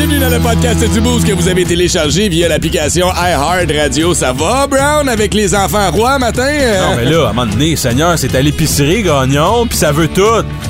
Bienvenue dans le podcast du Boost que vous avez téléchargé via l'application iHeart Radio. Ça va, Brown, avec les enfants rois matin? Euh, Non, mais là, à un moment donné, Seigneur, c'est à l'épicerie, gagnon, puis ça veut tout.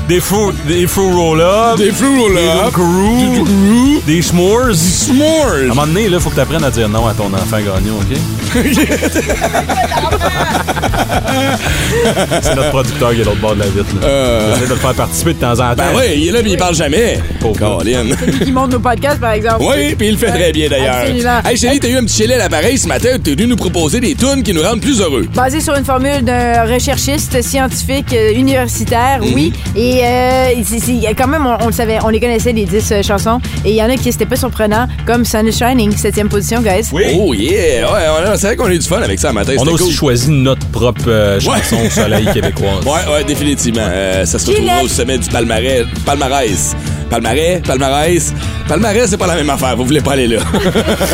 Des fous, des roll-up, Des fruits des roll-up, Dunkaroo, des s'mores. À un s'mores. moment donné, là, faut que tu apprennes à dire non à ton enfant gagnon, OK? c'est notre producteur qui est l'autre bord de la vitre. là. J'essaie de le faire participer de temps en temps. Euh. Ben oui, il est là, mais il parle jamais. Pauvre. Colin. qui monte nos podcasts, par exemple. Oui, puis il le fait très bien d'ailleurs. Absolument. Hey, chérie, t'as eu un petit chili à l'appareil ce matin. T'es venu nous proposer des tunes qui nous rendent plus heureux. Basé sur une formule d'un recherchiste scientifique euh, universitaire, Mhm. oui. Et euh, c'est- c'est- quand même, on, on le savait, on les connaissait, les 10 euh, chansons. Et il y en a qui c'était pas surprenant, comme Sun is Shining, 7 position, guys. Oh yeah! Ouais, c'est vrai qu'on a eu du fun avec ça matin. On a aussi cool. choisi notre propre euh, chanson au soleil québécoise. Ouais, ouais, définitivement. Euh, ça se retrouvera Gillette. au sommet du palmarès. Palmarès. Palmarès, palmarès. Palmarès, c'est pas la même affaire. Vous voulez pas aller là.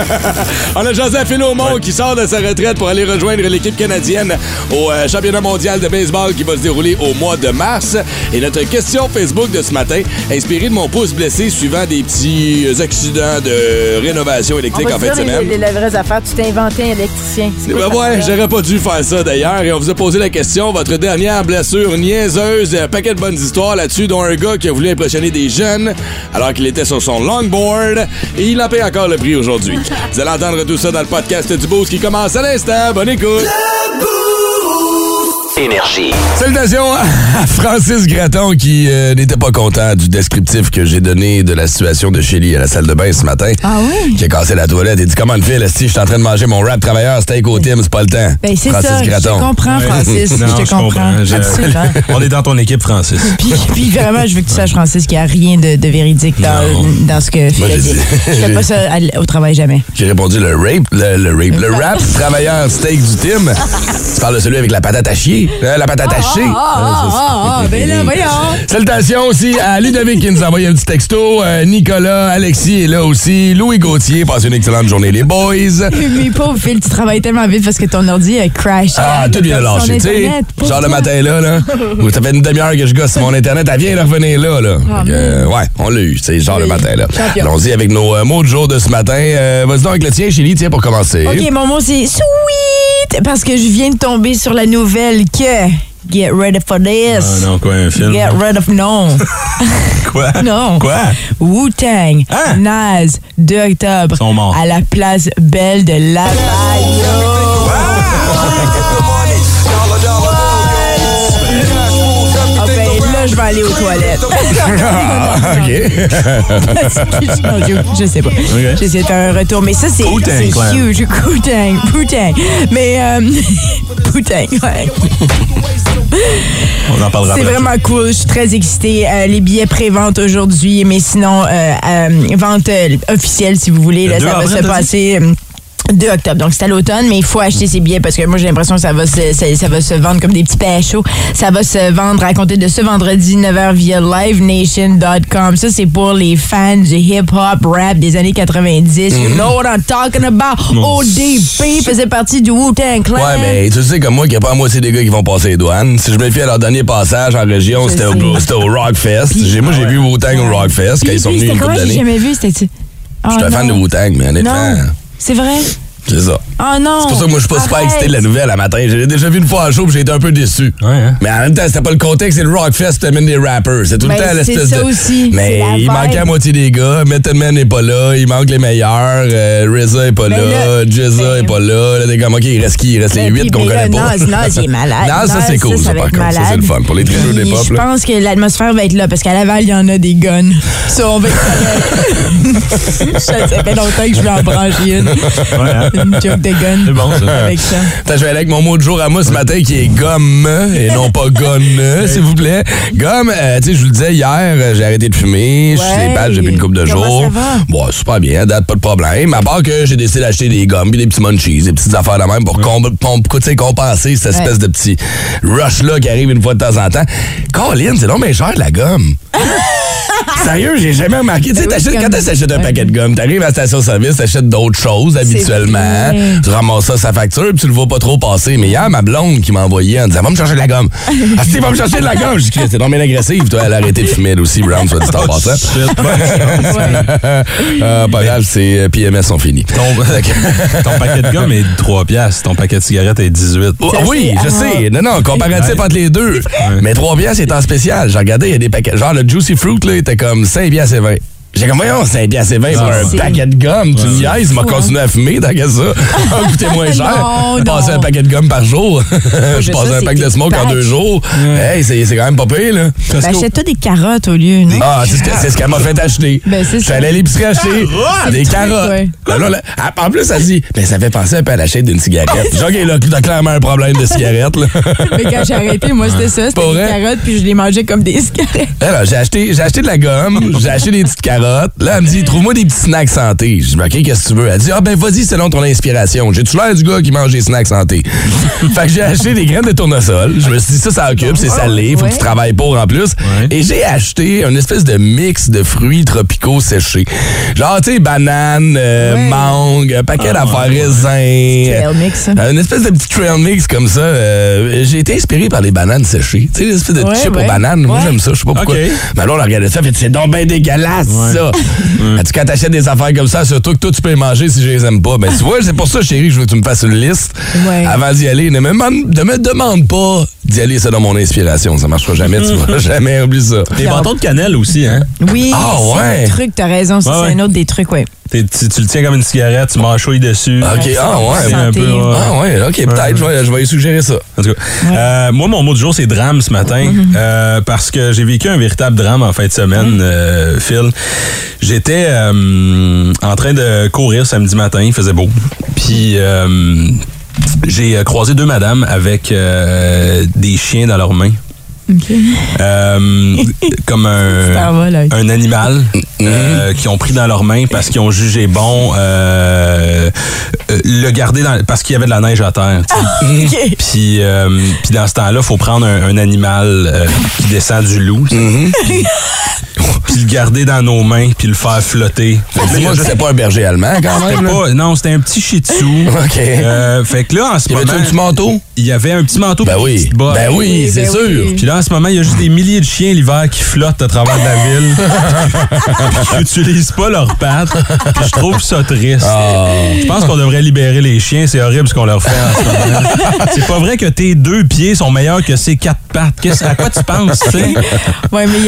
On a Joseph Phinomont qui sort de sa retraite pour aller rejoindre l'équipe canadienne au euh, championnat mondial de baseball qui va se dérouler au mois de mars. Et notre question Facebook de ce matin, inspirée de mon pouce blessé suivant des petits accidents de rénovation On électrique va en fin de semaine. les, les, les vraies affaires. Tu t'es inventé un électricien. Ben ouais, j'aurais pas dû faire ça d'ailleurs. Et on vous a posé la question, votre dernière blessure niaiseuse, un paquet de bonnes histoires là-dessus, dont un gars qui a voulu impressionner des jeunes alors qu'il était sur son longboard et il en paye encore le prix aujourd'hui. Vous allez entendre tout ça dans le podcast du Boost qui commence à l'instant. Bonne écoute! Énergie. Salutations à Francis Gratton qui euh, n'était pas content du descriptif que j'ai donné de la situation de Shelly à la salle de bain ce matin. Ah oui? Qui a cassé la toilette et dit Comment le fil, si je suis en train de manger mon rap travailleur steak au Tim, c'est pas le temps. Ben, c'est Francis ça. Je Gratton. te comprends, Francis. Non, je te comprends. Je-. On est dans ton équipe, Francis. Puis, puis vraiment, je veux que tu saches, Francis, qu'il n'y a rien de, de véridique dans, ce que Phil Moi, a j'ai dit. Je fais pas ça au travail jamais. J'ai répondu le rape, le, le rape, le rap travailleur steak du Tim. tu parles de celui avec la patate à chier, hein, la patate à chier. Ah, ah, ah, ben là, voyons. Salutations aussi à Ludovic qui nous a envoyé un petit texto. Euh, Nicolas, Alexis est là aussi. Louis Gauthier, passe une excellente journée, les boys. Mais pauvre Phil, tu travailles tellement vite parce que ton ordi a crash. Ah, tout vient de lâcher, tu sais. Genre le matin là, là. où ça fait une demi-heure que je gosse mon Internet, elle vient de revenir là, là. Ah, euh, ouais, on l'a eu, c'est genre Oui. le matin, là. Allons-y avec nos euh, mots de jour de ce matin. Euh, Vas-y donc avec le tien, Chélie, tiens, pour commencer. OK, mon mot, c'est sweet parce que je viens de tomber sur la nouvelle que Get ready for this. Ah non, quoi, un film? Get rid of non. Quoi? Non. Quoi? Wu-Tang, Hein? Nas, 2 octobre. Ils sont morts. À la place belle de la Ah je vais aller aux toilettes. Ah, OK. Non, je, je sais pas. J'essaie de faire un retour, mais ça, c'est huge. Wu-Tang, Wu-Tang. Mais, euh, ouais. On en parlera C'est vraiment cool. Je suis très excitée. Euh, les billets pré-vente aujourd'hui, mais sinon, euh, euh, vente officielle, si vous voulez. Le Là, 2 ça va se dit? Passer. euh, 2 octobre, donc c'est à l'automne, mais il faut acheter ses billets parce que moi j'ai l'impression que ça va se, ça, ça va se vendre comme des petits chauds. Ça va se vendre à compter de ce vendredi 9h via livenation.com. Ça c'est pour les fans du hip-hop rap des années 90. You know what I'm talking about? ODP faisait partie du Wu-Tang Clan. Ouais, mais tu sais comme moi qu'il n'y a pas la moitié des gars qui vont passer les douanes. Si je me fie à leur dernier passage en région, c'était au, au Rockfest. Moi, j'ai vu Wu-Tang au Rockfest quand ils sont venus une couple d'années. jamais vu, c'était Je suis un fan de Wu-Tang, mais honnêtement, c'est vrai. C'est ça. Oh non. C'est pour ça que moi, je suis pas super excité de la nouvelle à matin. J'ai déjà vu une fois en show, puis j'ai été un peu déçu. Ouais, hein? Mais en même temps, c'était pas le contexte, c'est le Rockfest, t'amènes des rappers. C'est tout le Ben, temps c'est l'espèce ça de. aussi, Mais la il manquait la moitié des gars. Method Man n'est pas là, il manque les meilleurs. euh, RZA est pas Ben là, Jizza ben- est pas là. Là, t'es comme, OK, il reste qui? Il reste les huit qu'on connaît pas. Il est malade. Nas, ça, c'est cool, ça, va par être contre. Ça, c'est malade. le fun. Pour les tribus Puis, d'hip-hop, Je pense que l'atmosphère va être là parce qu'à Laval, il y en a des guns. Ça, on va être Ça fait longtemps que je vais en brancher une. Ouais? Une joke de gun. C'est bon, ça. Avec ça. Attends, je vais aller avec mon mot de jour à moi ce matin qui est gomme et non pas gonne, s'il vous plaît. Gomme, euh, tu sais, je vous le disais hier, euh, j'ai arrêté de fumer, je suis les pages depuis une couple de Comment jours. ça va? Bon, super bien, à date pas de problème. À part que j'ai décidé d'acheter des gommes puis des petits munchies, des petites affaires de même pour com- com- tu sais, compenser cette Ouais. espèce de petit rush-là qui arrive une fois de temps en temps. Colin, c'est non mais cher de la gomme. Sérieux, j'ai jamais remarqué. Tu sais, Ben t'achètes- quand tu achètes un paquet de gomme, t'arrives à la station-service, t'achètes d'autres choses habituellement. Tu ramasses ça sa facture, puis tu le vois pas trop passer. Mais hier, ma blonde qui m'a envoyé en disant Va me chercher de la gomme. Ah, si, va me chercher de la gomme. J'ai dit C'est donc bien agressif. Toi, elle a arrêté de fumer, elle aussi, Brown, soit dit en passant. Ah, pas grave, c'est euh, PMS sont finis. Ton, ton paquet de gomme est 3 piastres. Ton paquet de cigarettes est 18. Oh, oui, je sais. Non, non, comparatif entre les deux. Mais 3 piastres, c'est en spécial. J'ai regardé, il y a des paquets. Genre, le Juicy Fruit, là, était comme 5 piastres et 20. J'ai comme, voyons, 5 piastres et 20 pour un C'est- paquet de gomme. Tu me niaises, m'a continué à fumer, tant que ça. Coûter moins cher. Non. un paquet de gomme par jour. Je ça, un pack de smoke en deux jours. Hey, c'est quand même pas pire, là. Ben, Achète-toi des carottes au lieu, non? Ah, c'est ce qu'elle m'a fait acheter. Ben, c'est Je suis ça. allé à l'épicerie acheter des carottes. Ben en plus, elle dit, ben, ça fait penser un peu à l'achat d'une cigarette. Genre, là, t'as clairement un problème de cigarette, là. Mais quand j'ai arrêté, moi, c'était ça. C'était des carottes, puis je les mangeais comme des cigarettes. Alors, j'ai acheté, j'ai acheté de la gomme, j'ai acheté des petites carottes. Là, elle me dit, trouve-moi des petits snacks santé. Je dis, OK, qu'est-ce que tu veux? Elle dit, ah, ben, vas-y, selon ton inspiration. J'ai-tu l'air du gars qui mange des snacks santé? fait que j'ai acheté des graines de tournesol. Je me suis dit, ça, ça occupe, c'est salé, faut que tu travailles pour en plus. Et j'ai acheté une espèce de mix de fruits tropicaux séchés. Genre, tu sais, banane, euh, Ouais. mangue, un paquet d'affaires raisins. Trail mix. Euh, Une espèce de petit trail mix comme ça. Euh, j'ai été inspiré par les bananes séchées. Tu sais, l'espèce de Ouais, chip aux bananes. Moi, j'aime ça. Je sais pas pourquoi. Mais là, on a regardé ça. Fait c'est donc bien dégueulasse, ça. Dit, quand t'achètes des affaires comme ça, surtout que toi, tu peux les manger si je les aime pas. Ben, tu vois, c'est pour ça, chérie, que je veux que tu me fasses une liste Ouais. avant d'y aller. Ne me, demande- ne me demande pas d'y aller selon mon inspiration. Ça marchera jamais. Tu vas jamais oublier ça. Des bâtons de cannelle aussi, hein? Oui, Ah, c'est ouais. un truc, t'as raison. ça, Ouais, c'est ouais. un autre des trucs, ouais. T'es- tu, tu le tiens comme une cigarette, tu mâchouilles dessus. OK, ah ouais. C'est un peu, ouais. Ah ouais, OK, peut-être. Je vais, je vais y suggérer ça. En tout cas, euh, moi, mon mot du jour, c'est drame ce matin, euh, parce que j'ai vécu un véritable drame en fin de semaine, euh, Phil. J'étais euh, en train de courir samedi matin, il faisait beau. Puis euh, j'ai euh, croisé deux madames avec euh, des chiens dans leurs mains. Euh, comme un, va, un animal euh, qui ont pris dans leurs mains parce qu'ils ont jugé bon euh, euh, le garder dans, parce qu'il y avait de la neige à terre. sais. OK. Puis, euh, puis dans ce temps-là, il faut prendre un, un animal euh, qui descend du loup, sais. puis le garder dans nos mains, puis le faire flotter. Fait que là, il y a Dis-moi que juste- c'était pas un berger allemand, quand même. pas- non, c'était un petit shih tzu. OK. Euh, fait que là, en ce Y moment, un petit manteau? il y avait un petit manteau Ben puis une oui. petite botte. Ben oui, Oui, c'est ben sûr. oui. Puis là, en ce moment, il y a juste des milliers de chiens l'hiver qui flottent à travers la ville. Puis Ils n'utilisent pas leurs pattes. Puis je trouve ça triste. Ah. Je pense qu'on devrait libérer les chiens. C'est horrible ce qu'on leur fait en ce moment. C'est pas vrai que tes deux pieds sont meilleurs que ces quatre pattes. Qu'est-ce- à quoi tu penses, tu sais? Ouais, mais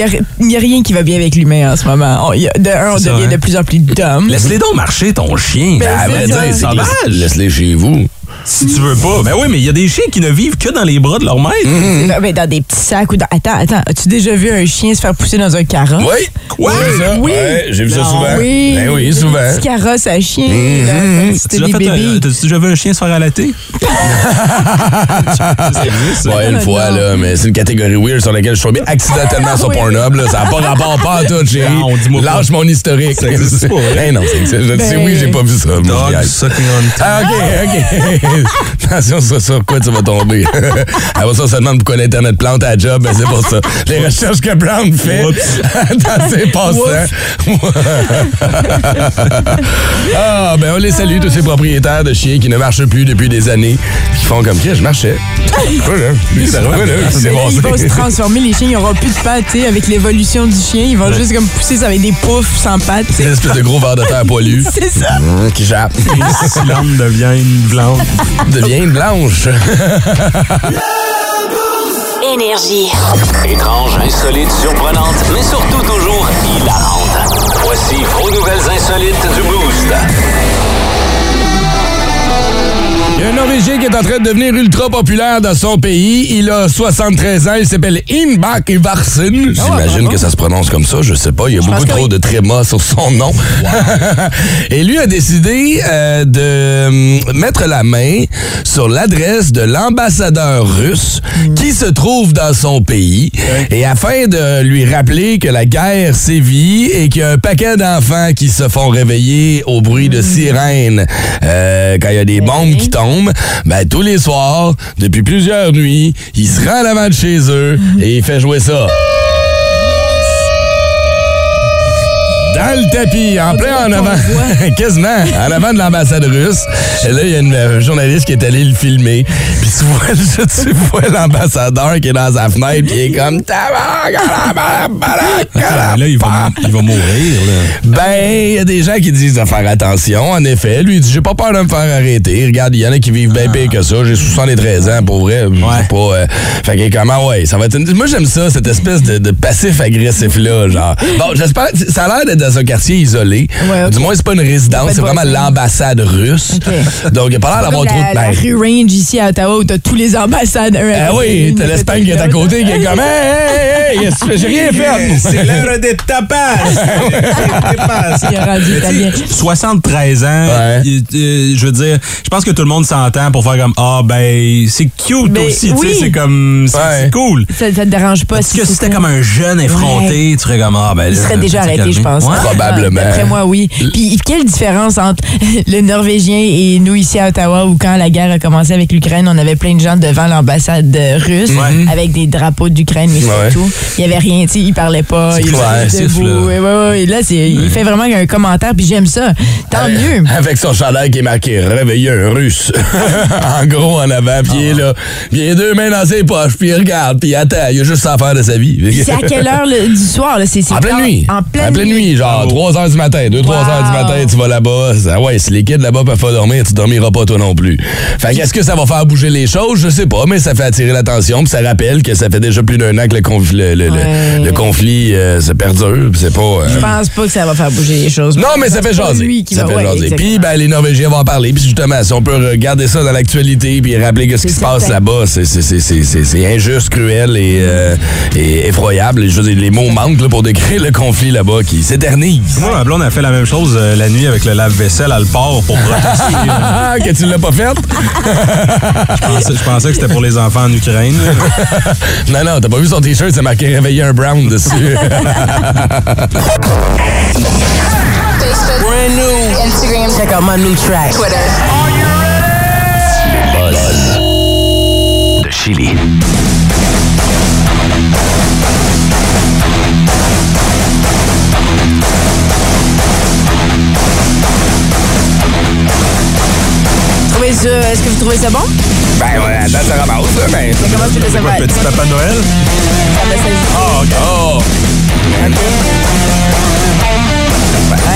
il n'y a, rien qui va bien avec l'humain en ce moment. On- y a- de un, on ça, devient hein? de plus en plus dumb. Laisse-les donc marcher, ton chien. Ben, À c'est vrai ça. dire, c'est Sauvage. laisse- laisse-les chez vous. Si tu veux pas. Ben oui, mais il y a des chiens qui ne vivent que dans les bras de leur maître. Ben, ben, dans des petits sacs ou dans. Attends, attends. As-tu déjà vu un chien se faire pousser dans un carrosse? Oui. Quoi? Oui. Ouais, j'ai vu ça souvent. Oui. Ben oui, souvent. Des petits carrosses à chien. des fait, euh, bébés. T'as-tu déjà vu un chien se faire allaiter? Ouais, une fois, là, mais c'est une catégorie weird sur laquelle je suis tombé accidentellement sur Oui. Pornhub. Là. Ça n'a pas rapport pas à tout, chérie. Lâche mon historique. Ça existe pas, hein? Non, c'est dis Ben- oui, j'ai pas vu ça. Dog sucking on Ah, OK, OK. Attention, c'est sur quoi tu vas tomber? Après ça, on se demande pourquoi l'Internet plante à la job, ben c'est pour ça. Les recherches que Brown fait dans ses passe-temps. ah, ben on les salue, tous ces propriétaires de chiens qui ne marchent plus depuis des années, qui font comme qui? Je marchais. Mais ils vont se transformer, les chiens, ils n'auront plus de pattes, tu sais, avec l'évolution du chien. Ils vont juste comme pousser ça avec des poufs sans pattes. tu C'est une espèce de gros verre de terre poilu C'est ça. Qui jappe. Les cylindres deviennent blancs. devient une blanche. Énergie. Étrange, insolite, surprenante, mais surtout toujours hilarante. Voici vos nouvelles insolites du Boost. Il y a un Norvégien qui est en train de devenir ultra populaire dans son pays. Il a 73 ans. Il s'appelle Inbak Ivarsen. J'imagine que ça se prononce comme ça. Je sais pas. Il y a beaucoup que trop oui. de trémas sur son nom. Et lui a décidé euh, de euh, mettre la main sur l'adresse de l'ambassadeur russe qui se trouve dans son pays. Et afin de lui rappeler que la guerre sévit et qu'il y a un paquet d'enfants qui se font réveiller au bruit de sirènes euh, quand il y a des bombes qui tombent, ben tous les soirs, depuis plusieurs nuits, il se rend à l'avant de chez eux et il fait jouer ça. Dans le tapis, en plein en avant, quasiment, en avant de l'ambassade russe. Et là, il y a une euh, journaliste qui est allée le filmer. Puis tu vois, tu vois l'ambassadeur qui est dans sa fenêtre, puis il est comme... Là, il va, il va mourir. Là. Ben, il y a des gens qui disent de faire attention. En effet, lui, il dit J'ai pas peur de me faire arrêter. Regarde, il y en a qui vivent bien pire que ça. J'ai 73 ans, pour vrai. C'est pas. euh, fait que comment, ouais, ça va être une- Moi, j'aime ça, cette espèce de, de passif-agressif-là. Genre. Bon, j'espère. Ça a l'air d'être dans un quartier isolé. Ouais. Du moins, c'est pas une résidence, c'est vraiment l'ambassade russe. Donc, il a pas l'air d'avoir trop la, de. la rue Range ici à Ottawa où t'as tous les ambassades. Ah oui, t'as l'Espagne qui est à côté qui est comme Hey, hey, hey, j'ai rien fait. C'est l'heure des tapas! Il a rendu italien. 73 ans, euh, je veux dire, je pense que tout le monde s'entend pour faire comme Ah, ben, c'est cute Ben, aussi, tu sais, c'est comme. C'est cool. Ça, ça te dérange pas Parce que si c'était comme un jeune effronté, tu serais comme Ah, ben. Il serait déjà arrêté, je pense. Probablement. D'après moi, oui. Puis quelle différence entre le Norvégien et nous ici à Ottawa où quand la guerre a commencé avec l'Ukraine, on avait plein de gens devant l'ambassade euh, russe avec des drapeaux d'Ukraine, mais Ouais. c'est tout. Il y avait rien, tu sais, il parlait pas, C'est il clair, était passif, debout. là. Ouais, ouais, ouais. Et là, c'est, il fait vraiment un commentaire, puis j'aime ça. Tant mieux. Avec son chandail qui est marqué Réveiller un russe. en gros, en avant, puis il est là. Puis il a deux mains dans ses poches, puis il regarde, puis il attend. Il a juste ça à faire de sa vie. C'est à quelle heure le- du soir? Là? C'est, En pleine nuit. En pleine, nuit, genre 3 h du matin, 2-3 Wow. heures du matin, tu vas là-bas. Ça- ouais, si les kids là-bas peuvent pas dormir, tu dormiras pas toi non plus. Fait que est-ce que ça va faire bouger les choses? Je sais pas, mais ça fait attirer l'attention, puis ça rappelle que ça fait déjà plus d'un an que le, le, le- le- Ouais. le conflit euh, se perdure, c'est pas. euh, Je pense pas que ça va faire bouger les choses. non, mais ça fait jaser. ça va- fait ouais, jaser. Puis, ben, les Norvégiens vont en parler. Puis, justement, si on peut regarder ça dans l'actualité puis rappeler que ce qui se passe là-bas, c'est- injuste, cruel et, euh, et effroyable. Et je veux dire, les mots manquent là, pour décrire le conflit là-bas qui s'éternise. Moi, ma blonde a fait la même chose euh, la nuit avec le lave-vaisselle à le port pour protester. Ah, que tu l'as pas fait? je, pensais, je pensais que c'était pour les enfants en Ukraine. non, non, t'as pas vu son T-shirt, c'est marqué Réveiller un Brown dessus. Facebook, Brand new. Instagram, Check out my new track. Twitter. Buzz. De Chili. Est-ce que vous trouvez ça bon? ben, ouais, attends, ça ramasse, là, ben. Comment tu le C'est quoi, savais? petit papa Noël? Oh, oh.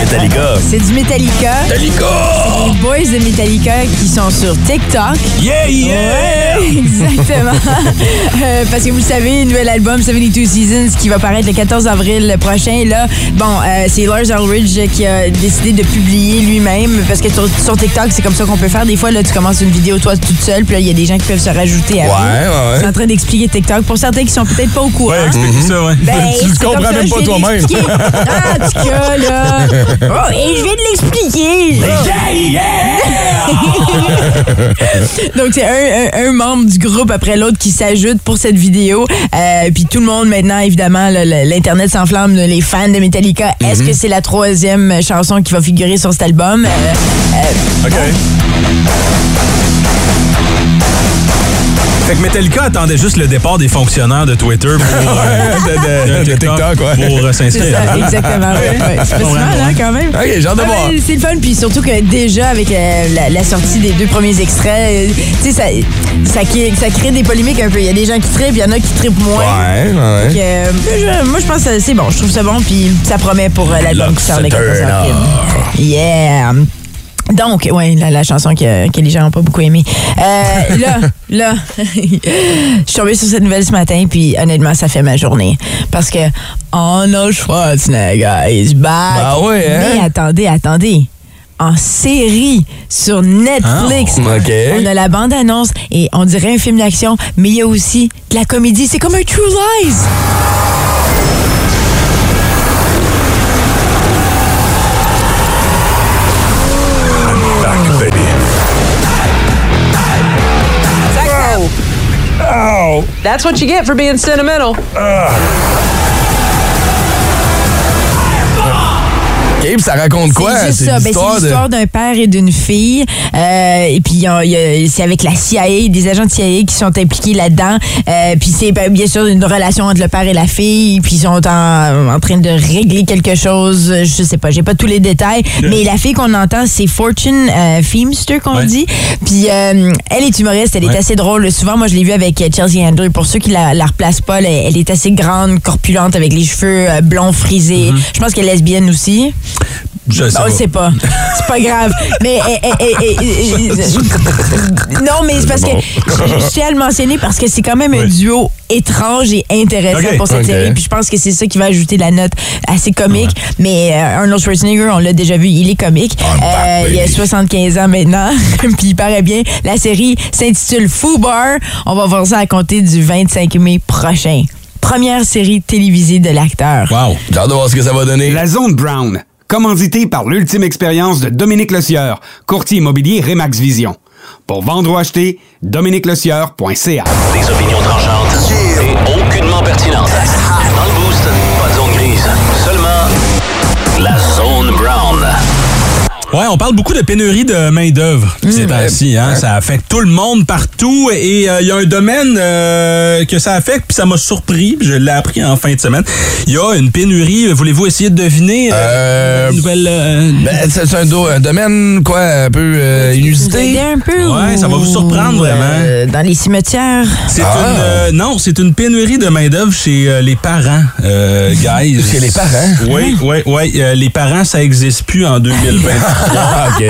Metallica. C'est du Metallica. Metallica! Les boys de Metallica qui sont sur TikTok. Yeah, yeah! Ouais, exactement. Euh, parce que vous le savez, nouvel album 72 Seasons qui va paraître le 14 avril prochain. Là, bon, euh, c'est Lars Ulrich qui a décidé de publier lui-même parce que sur, sur TikTok, c'est comme ça qu'on peut faire. Des fois, là, tu commences une vidéo toi toute seule, puis là, il y a des gens qui peuvent se rajouter à Ouais, vous. ouais, Je suis ouais. en train d'expliquer TikTok pour certains qui sont peut-être pas au courant. Ouais, explique ça, ouais. Ben, Tu le c'est comprends comme ça, même pas toi-même. Ah, en tout cas, là. Oh, et je viens de l'expliquer. Donc, c'est un, un- un membre du groupe après l'autre qui s'ajoute pour cette vidéo. Euh, puis tout le monde, maintenant, évidemment, l'Internet s'enflamme, les fans de Metallica. Est-ce que c'est la troisième chanson qui va figurer sur cet album? Euh, euh, OK. Fait que Metallica attendait juste le départ des fonctionnaires de Twitter pour, euh, de, de- de TikTok, ouais. pour euh, c'est s'inscrire. ça, exactement. ouais, ouais. C'est pas si mal, hein, quand même. Ok, j'ai hâte de Ouais, voir. c'est le fun, puis surtout que déjà avec euh, la, la sortie des deux premiers extraits, tu sais, ça, ça, crée- ça crée des polémiques un peu. Il y a des gens qui trippent, il y en a qui trippent moins. Ouais, ouais. Fait que, euh, je- moi, je pense que c'est bon. Je trouve ça bon, puis ça promet pour euh, l'album qui sort le 14 Turn avril. Yeah! Donc, ouais, la, la chanson que, que les gens n'ont pas beaucoup aimée. Euh, là, là, je suis tombée sur cette nouvelle ce matin, puis honnêtement, ça fait ma journée. Parce que Arnold Schwarzenegger is back. Ah ouais, hein? Mais attendez, attendez. En série sur Netflix. Ah. On a la bande-annonce et on dirait un film d'action, mais il y a aussi de la comédie. C'est comme un True Lies. Oh. That's what you get for being sentimental. Puis ça raconte quoi? C'est ça. Ben, l'histoire c'est de- l'histoire d'un père et d'une fille. Euh, et puis, il y a- il y a- c'est avec la CIA, des agents de CIA qui sont impliqués là-dedans. Euh, puis, c'est ben, bien sûr une relation entre le père et la fille. Puis, ils sont en, en train de régler quelque chose. Je sais pas, j'ai pas tous les détails. Mais la fille qu'on entend, c'est Fortune euh, Feemster, qu'on Ouais. dit. Puis, euh, elle est humoriste, elle est assez drôle. Souvent, moi, je l'ai vue avec euh, Chelsea Handler. Pour ceux qui la, la replacent pas, elle, elle est assez grande, corpulente, avec les cheveux euh, blonds frisés. Je pense qu'elle est lesbienne aussi. Je sais On pas. sait pas. C'est pas grave. Mais eh, eh, eh, non, mais c'est parce que je, je tiens à le mentionner parce que c'est quand même un duo étrange et intéressant pour cette série. Puis je pense que c'est ça qui va ajouter la note assez comique. Mais euh, Arnold Schwarzenegger, on l'a déjà vu, il est comique. Euh, il a 75 ans maintenant. Puis il paraît bien. La série s'intitule Foo Bar. On va voir ça à compter du 25 mai prochain. Première série télévisée de l'acteur. Wow. J'ai hâte de voir ce que ça va donner. La Zone Brown, commandité par l'ultime expérience de Dominique Lecieur, courtier immobilier Remax Vision. Pour vendre ou acheter, dominiquelecieur.ca. Des opinions tranchantes et aucunement pertinentes. Ouais, on parle beaucoup de pénurie de main-d'œuvre ces temps-ci. Hein? Ça affecte tout le monde partout et euh, il y a un domaine euh, que ça affecte, puis ça m'a surpris, puis je l'ai appris en fin de semaine. Il y a une pénurie. Voulez-vous essayer de deviner euh, Euh, une nouvelle. euh, Ben, c'est c'est un, do- un domaine, quoi, un peu euh, inusité. un peu? Ouais, ça va vous ou, surprendre, vraiment. euh, dans les cimetières? C'est Ah. une euh, non, c'est une pénurie de main d'œuvre chez euh, les parents, euh, guys. Chez les parents? Oui, oui, oui. euh, les parents, ça existe plus en 2020. Ah, OK.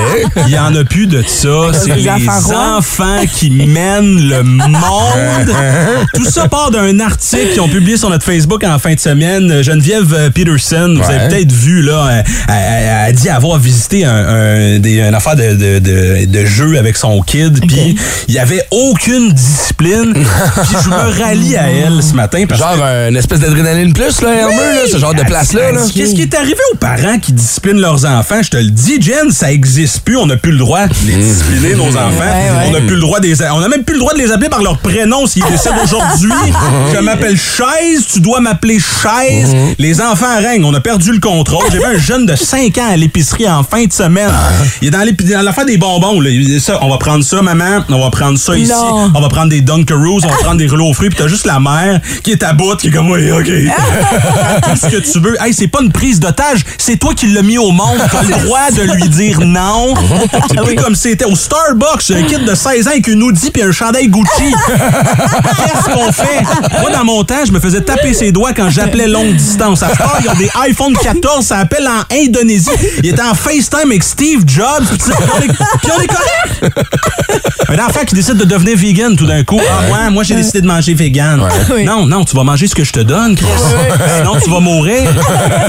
Il y en a plus de ça. C'est les enfants qui mènent le monde. Tout ça part d'un article qu'ils ont publié sur notre Facebook en fin de semaine. Geneviève euh, Peterson, vous avez peut-être vu là, euh, elle, a dit avoir visité un, un- des, une affaire de, de, de, de jeu avec son kid. Puis il y avait aucune discipline. puis je me rallie à elle ce matin parce Genre que une espèce d'adrénaline plus, là, Elmer, là, ce genre de place-là. là. Qu'est-ce qui est arrivé aux parents qui disciplinent leurs enfants? Je te le dis, Ça existe plus. On n'a plus le droit de les discipliner, nos enfants. ouais. On n'a plus le droit de les, on n'a même plus le droit de les appeler par leur prénom s'ils décident aujourd'hui. Je m'appelle Chaise, tu dois m'appeler Chaise. Les enfants règnent. On a perdu le contrôle. J'ai vu un jeune de 5 ans à l'épicerie en fin de semaine. Il est dans l'affaire des bonbons. Là. Il dit ça, on va prendre ça, maman. On va prendre ça ici. On va prendre des Dunkaroos. On va prendre des rouleaux aux fruits. Puis t'as juste la mère qui est à bout, qui est comme, oui, OK. tout ce que tu veux? Hey, c'est pas une prise d'otage, c'est toi qui l'as mis au monde. T'as le droit de lui dire non. C'est plus comme c'était au Starbucks, un kid de 16 ans avec une Audi puis un chandail Gucci. Qu'est-ce qu'on fait? Moi, dans mon temps, je me faisais taper ses doigts quand j'appelais longue distance. À ce temps, ils ont des iPhone 14, ça appelle en Indonésie. Il était en FaceTime avec Steve Jobs. Puis on est, correct. Un enfant qui décide de devenir vegan tout d'un coup. Ah, ouais, moi, j'ai décidé de manger vegan. Non, non, tu vas manger ce que je te donne, Chris. Sinon, tu vas mourir.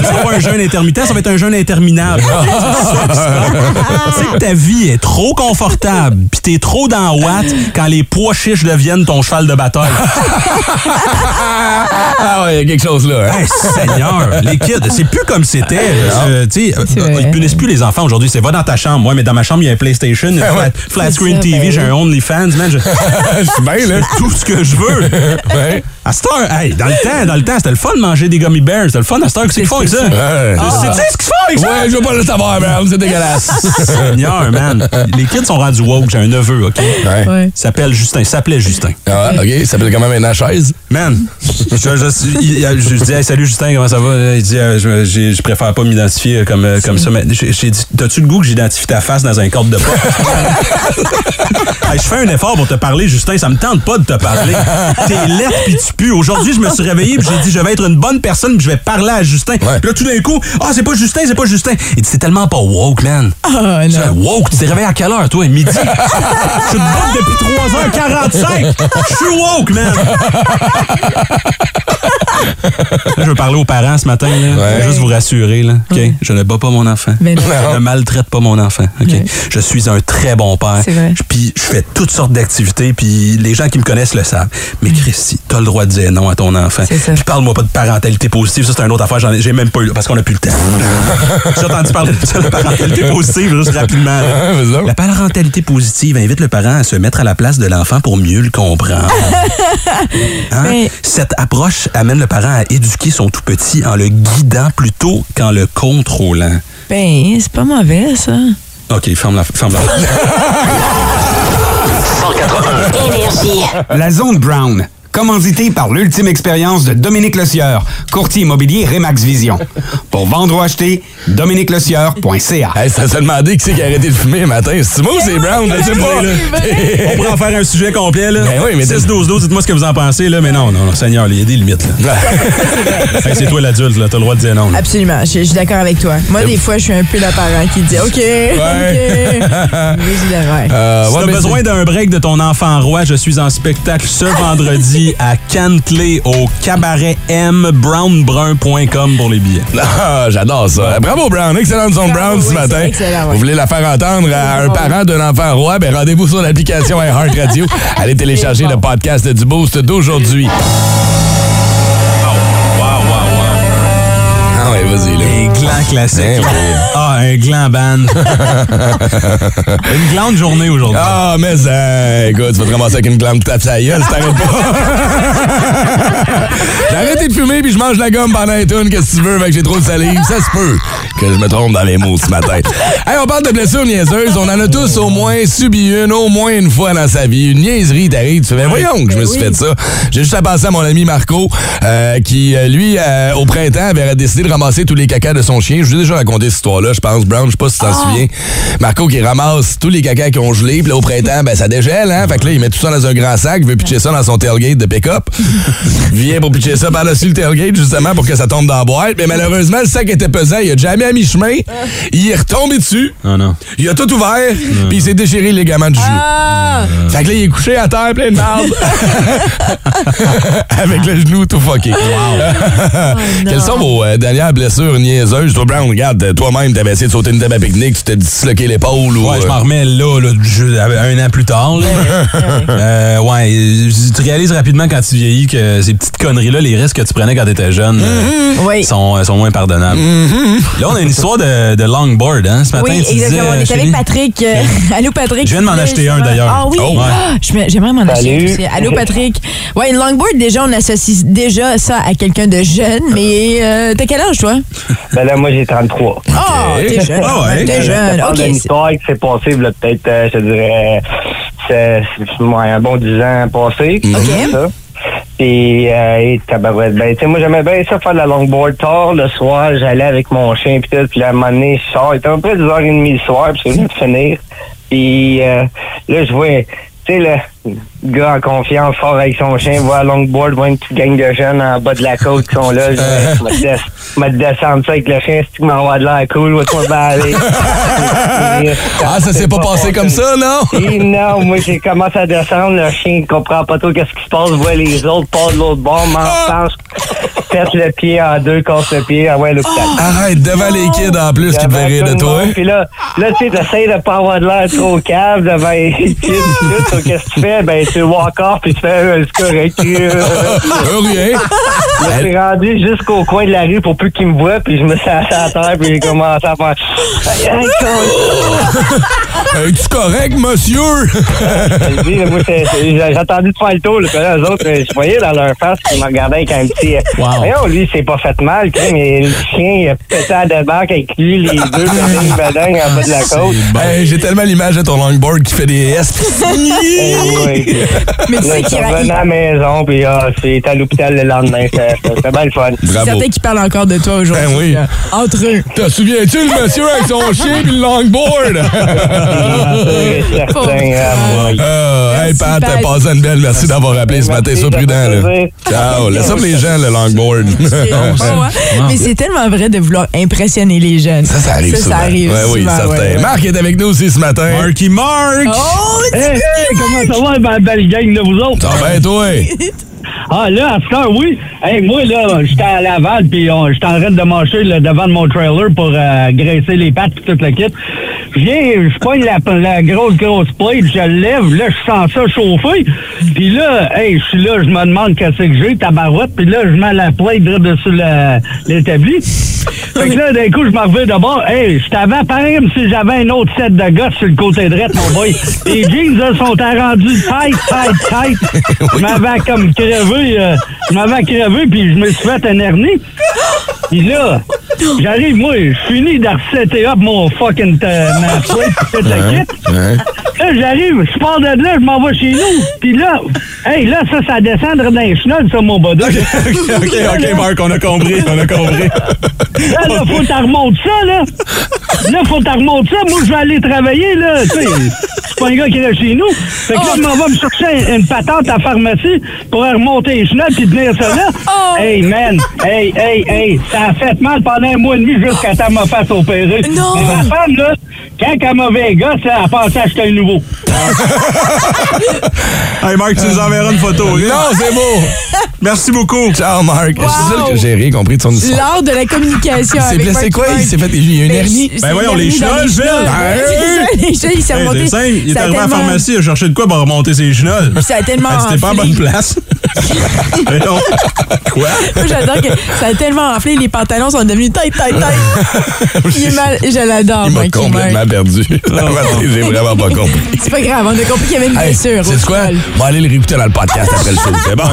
Ce sera pas un jeûne intermittent, ça va être un jeûne interminable. Tu sais que ta vie est trop confortable, pis t'es trop dans Watt quand les pois chiches deviennent ton cheval de bataille. Ah ouais, il y a quelque chose là. hein. Hey, Seigneur, les kids, c'est plus comme c'était. Euh, tu sais, C'est euh, vrai. ils punissent plus les enfants aujourd'hui. C'est va dans ta chambre. Ouais, mais dans ma chambre, il y a un PlayStation, une flat, flat screen ça, TV, ben j'ai un OnlyFans, man. Je, suis bien, là. tout ce que je veux. Ouais. À cette heure, hey, dans le temps, dans le temps, c'était le fun de manger des gummy bears. C'était le fun. À cette heure, qu'est-ce qu'ils font avec ça? Ouais. Tu sais ce qu'ils font avec ça? Ouais, je veux pas le savoir, man. C'est dégueulasse. Seigneur, man. Les kids sont rendus woke. J'ai un neveu, OK? Ouais. S'appelle Justin. Il s'appelait Justin. Ah, OK. S'appelle quand même une chaise. Man, je, je, il- je, je dis, hey, salut Justin, comment ça va? Il dit, euh, je, j'ai- je préfère pas m'identifier comme, euh, comme ça. Mais j'ai j'ai dit, t'as-tu le goût que j'identifie ta face dans un cadre de porte? Hey, je fais un effort pour te parler, Justin. Ça me tente pas de te parler. T'es lettre puis tu pues. Aujourd'hui, je me suis réveillé puis j'ai dit, je vais être une bonne personne puis je vais parler à Justin. Puis là, tout d'un coup, ah, c'est pas Justin, c'est pas Justin. Il dit, c'est tellement pas woke, man. Non. fais, Woke, tu t'es réveillé à quelle heure, toi? Midi? Je suis debout depuis 3h45. Je suis woke, man. Je veux parler aux parents ce matin. Là. Je veux juste vous rassurer. Là. OK? Je ne bats pas mon enfant. Ben. Je ne maltraite pas mon enfant. OK? Ouais. Je suis un très bon père. C'est vrai. Puis je fais toutes sortes d'activités. Puis les gens qui me connaissent le savent. Mais Christy, t'as le droit de dire non à ton enfant. C'est ça. Puis parle-moi pas de parentalité positive. Ça, c'est une autre affaire. J'en ai- J'ai même pas eu parce qu'on n'a plus le temps. J'ai entendu parler de ça, la parentalité positive, juste rapidement. La parentalité positive invite le parent à se mettre à la place de l'enfant pour mieux le comprendre. Hein? Mais- Cette approche amène le parent à éduquer son tout petit en le guidant plutôt qu'en le contrôlant. Ben, c'est pas mauvais, ça. OK, ferme la... Ferme la... 181. Énergie. La zone Brown. Commandité par l'ultime expérience de Dominique Lecieur, courtier immobilier Remax Vision. Pour vendre ou acheter, dominiquelecieur.ca. Hey, ça se demandé qui c'est qui a arrêté de fumer le matin. C'est moi ou c'est Brown? Je sais pas. On pourrait en faire un sujet complet, là. Ben oui, mais 6-12-12, dites-moi ce que vous en pensez, là. Mais non, non, non, Seigneur, il y a des limites, là. Hey, c'est toi l'adulte, là. T'as le droit de dire non, là. Absolument, je, suis d'accord avec toi. Moi, des fois, je suis un peu le parent qui dit OK, OK. Laurent. Euh, Si ouais, t'as besoin d'un break de ton enfant roi, je suis en spectacle ce vendredi à Cantley au cabaret mbrownbrun.com pour les billets. Ah, j'adore ça. Bravo, Brown. Excellente zone Brown ce oui, matin. excellent, ouais. Vous voulez la faire entendre à un parent d'un enfant roi? Ben, rendez-vous sur l'application iHeart Radio. Allez télécharger bon. le podcast du Boost d'aujourd'hui. Ah ouais, vas-y, là. Classique. Ben oui. Ah, un gland ban. Une glande journée aujourd'hui. Ah, mais ça, écoute, tu vas te ramasser avec une glande de tape sa gueule si t'arrêtes pas. j'ai arrêté de fumer puis je mange la gomme pendant les tunes, qu'est-ce que tu veux, fait que j'ai trop de salive. Ça se peut que je me trompe dans les mots ce matin. Hey, on parle de blessures niaiseuses. On en a tous au moins subi une, au moins une fois dans sa vie. Une niaiserie t'arrive, tu fais, ben voyons que je me suis fait ça. J'ai juste à penser à mon ami Marco, euh, qui, euh, lui, euh, au printemps, avait décidé de ramasser tous les cacas de son chien. Je vous ai déjà raconté cette histoire-là, je pense, Brown, je sais pas si tu t'en souviens. Marco qui ramasse tous les cacas qui ont gelé, puis là, au printemps, ben, ça dégèle, hein? Fait que là, il met tout ça dans un grand sac, il veut pitcher ça dans son tailgate de pick-up. Il vient pour pitcher ça par-dessus le tailgate, justement, pour que ça tombe dans la boîte. Mais malheureusement, le sac était pesant, il a jamais à mi-chemin. Il est retombé dessus. Ah non. Il a tout ouvert, puis il s'est déchiré le ligament du genou. Ah! Fait que là, il est couché à terre plein de marde. Avec le genou tout fucké. Quelles sont vos euh, dernières blessures niaiseuses? Toi, Brown, regarde, toi-même, t'avais essayé de sauter une table à pique-nique, tu t'es disloqué l'épaule ou... Ouais, je euh, m'en remets là, là je- un an plus tard. là. Euh, ouais, tu réalises rapidement quand tu vieillis que ces petites conneries-là, les risques que tu prenais quand t'étais jeune, euh, Oui. sont, sont moins pardonnables. Là, on a une histoire de, de longboard, hein, ce matin. Oui, tu disais, exactement. On est avec Patrick. euh, allô, Patrick. Je viens de m'en acheter un, d'ailleurs. Ah oui? Oh, ouais. Ah, J'aimerais m'en acheter aussi. Allô, Patrick. Ouais, une longboard, déjà, on associe déjà ça à quelqu'un de jeune, mais euh, t'as quel âge, toi? Ben là, moi, j'ai 33. Ah, t'es jeune. Ah ouais. T'es jeune. OK. c'est- histoire qui s'est passée, là, peut-être, euh, je te dirais, c'est c'est, ouais, un bon 10 ans passé. OK. comme ça. Puis, euh, et tabarouette, ben, tu sais, moi, j'aimais bien ça faire de la longboard tard. Le soir, j'allais avec mon chien, puis tout. Puis là, à un moment donné, je sors. Il était à peu près 10h30 le soir, puis je venais de finir. Puis, euh, là, je vois, tu sais, le gars en confiance, fort avec son chien, voit un longboard, voit une petite gang de jeunes en bas de la côte qui sont là. Je vais me descendre ça avec le chien, c'est que m'envoie de l'air cool, va te. Ah, ça s'est pas passé comme ça, non? Et non, moi j'ai commencé à descendre, le chien ne comprend pas trop qu'est-ce qui se passe, voit les autres, part de l'autre bord, m'en pète le pied en deux, casse le pied, ah ouais, l'hôpital. Arrête, devant les kids en plus qui devaient rire de toi. Puis là, là tu sais, t'essayes de pas avoir de l'air trop cave devant les kids, qu'est-ce que tu fais? Ben, tu walk off, puis tu fais, euh, c'est correct. euh. Euh, rien. Je suis rendu jusqu'au coin de la rue pour plus qu'ils me voient, puis je me suis assis à terre, puis j'ai commencé à faire. Con- Es-tu correct, monsieur? J'ai attendu de faire le tour, là, eux autres, euh, je voyais dans leur face qu'ils me regardaient avec un petit. euh, Voyons, lui, c'est pas fait mal, mais le chien, il a pété à débarque avec lui, les deux, une bedagne en bas de la côte. Hey, J'ai tellement l'image de ton longboard qui fait des S. Eh oui. Mais tu sais ils qu'il à la maison, puis ah, c'est à l'hôpital le lendemain. C'était bien le fun. Bravo. certains qui parlent encore de toi aujourd'hui. Ben oui. Entre eux. Te souviens-tu le monsieur avec son chien pis le longboard? C'est certain. ah. Euh, hey, Pat, t'as passé une belle. Merci d'avoir appelé ce matin. Sois prudent, là. Ciao. Laisse les gens, le longboard. C'est hein? Mais c'est tellement vrai de vouloir impressionner les jeunes. Ça, ça arrive ça. Ça arrive Ouais, oui, souvent, certain. ouais, ouais. Marc est avec nous aussi ce matin. Marky Mark! Oh, Hey, hey, comment ça va, ma belle gang de vous autres? Ça va toi? Ah, là, à heure, oui. Hey, moi, là, j'étais à Laval, puis on- j'étais en train de marcher là, devant de mon trailer pour euh, graisser les pattes puis tout le kit. Je viens, je pogne la, la grosse, grosse plate, je lève, là, je sens ça chauffer. Puis là, hey, je suis là, je me demande qu'est-ce que j'ai, tabarouette, puis là, je mets la plate dessus l'établi. Fait que là, d'un coup, je m'en reviens de bord. Hey, je t'avais pareil comme si j'avais un autre set de gosses sur le côté droit, mon boy. Les jeans, là, sont rendus tight, tight, tight. Je m'avais comme crevé. Crevé, euh, je m'avais crevé, puis je me suis fait un hernie. Puis là, j'arrive, moi, je finis de resetter up mon fucking euh, ma kit. Ouais. Là, j'arrive, je pars de là, je m'en vais chez nous. Puis là, hey, là, ça, ça descend dans les chenolles, ça, mon body. OK, OK, OK, Marc, on a compris, on a compris. Là, là, faut que t'en remontes ça, là. Là, faut que t'en remontes ça. Moi, je vais aller travailler, là. Tu sais, c'est pas un gars qui est là chez nous. Fait que là, je m'en vais me chercher une patente à la pharmacie pour remonter les chenolles puis tenir ça là. Hey, man. Hey, hey, hey. Ça a fait mal pendant un mois et demi jusqu'à temps m'a fait opérer. Non. Mais ma femme, là, quand elle un gosse, là, elle pensait acheter un nouveau. Hey, Marc, tu nous enverras une photo. Non, c'est beau. Merci beaucoup. Ciao, Marc. C'est ça que j'ai rien compris de son histoire. L'art de la communication. Il s'est avec blessé Marky quoi? Il s'est fait il y a une Ben, hernie? c'est Ben voyons, les Phil. Ouais, c'est ça, les chenolles, il s'est remonté. Il est arrivé à la pharmacie, il a cherché de quoi pour remonter ses chenolles. Ça a tellement Ah, C'était pas à bonne place. Mais non. Quoi? Moi, j'adore que ça a tellement enflé, les pantalons sont devenus tight, tight, tight. Il est mal, je l'adore, Il m'a complètement perdu. j'ai vraiment pas compris. C'est pas grave, on a compris qu'il y avait une blessure. c'est quoi? On va aller le réécouter dans le podcast après le show. C'est bon?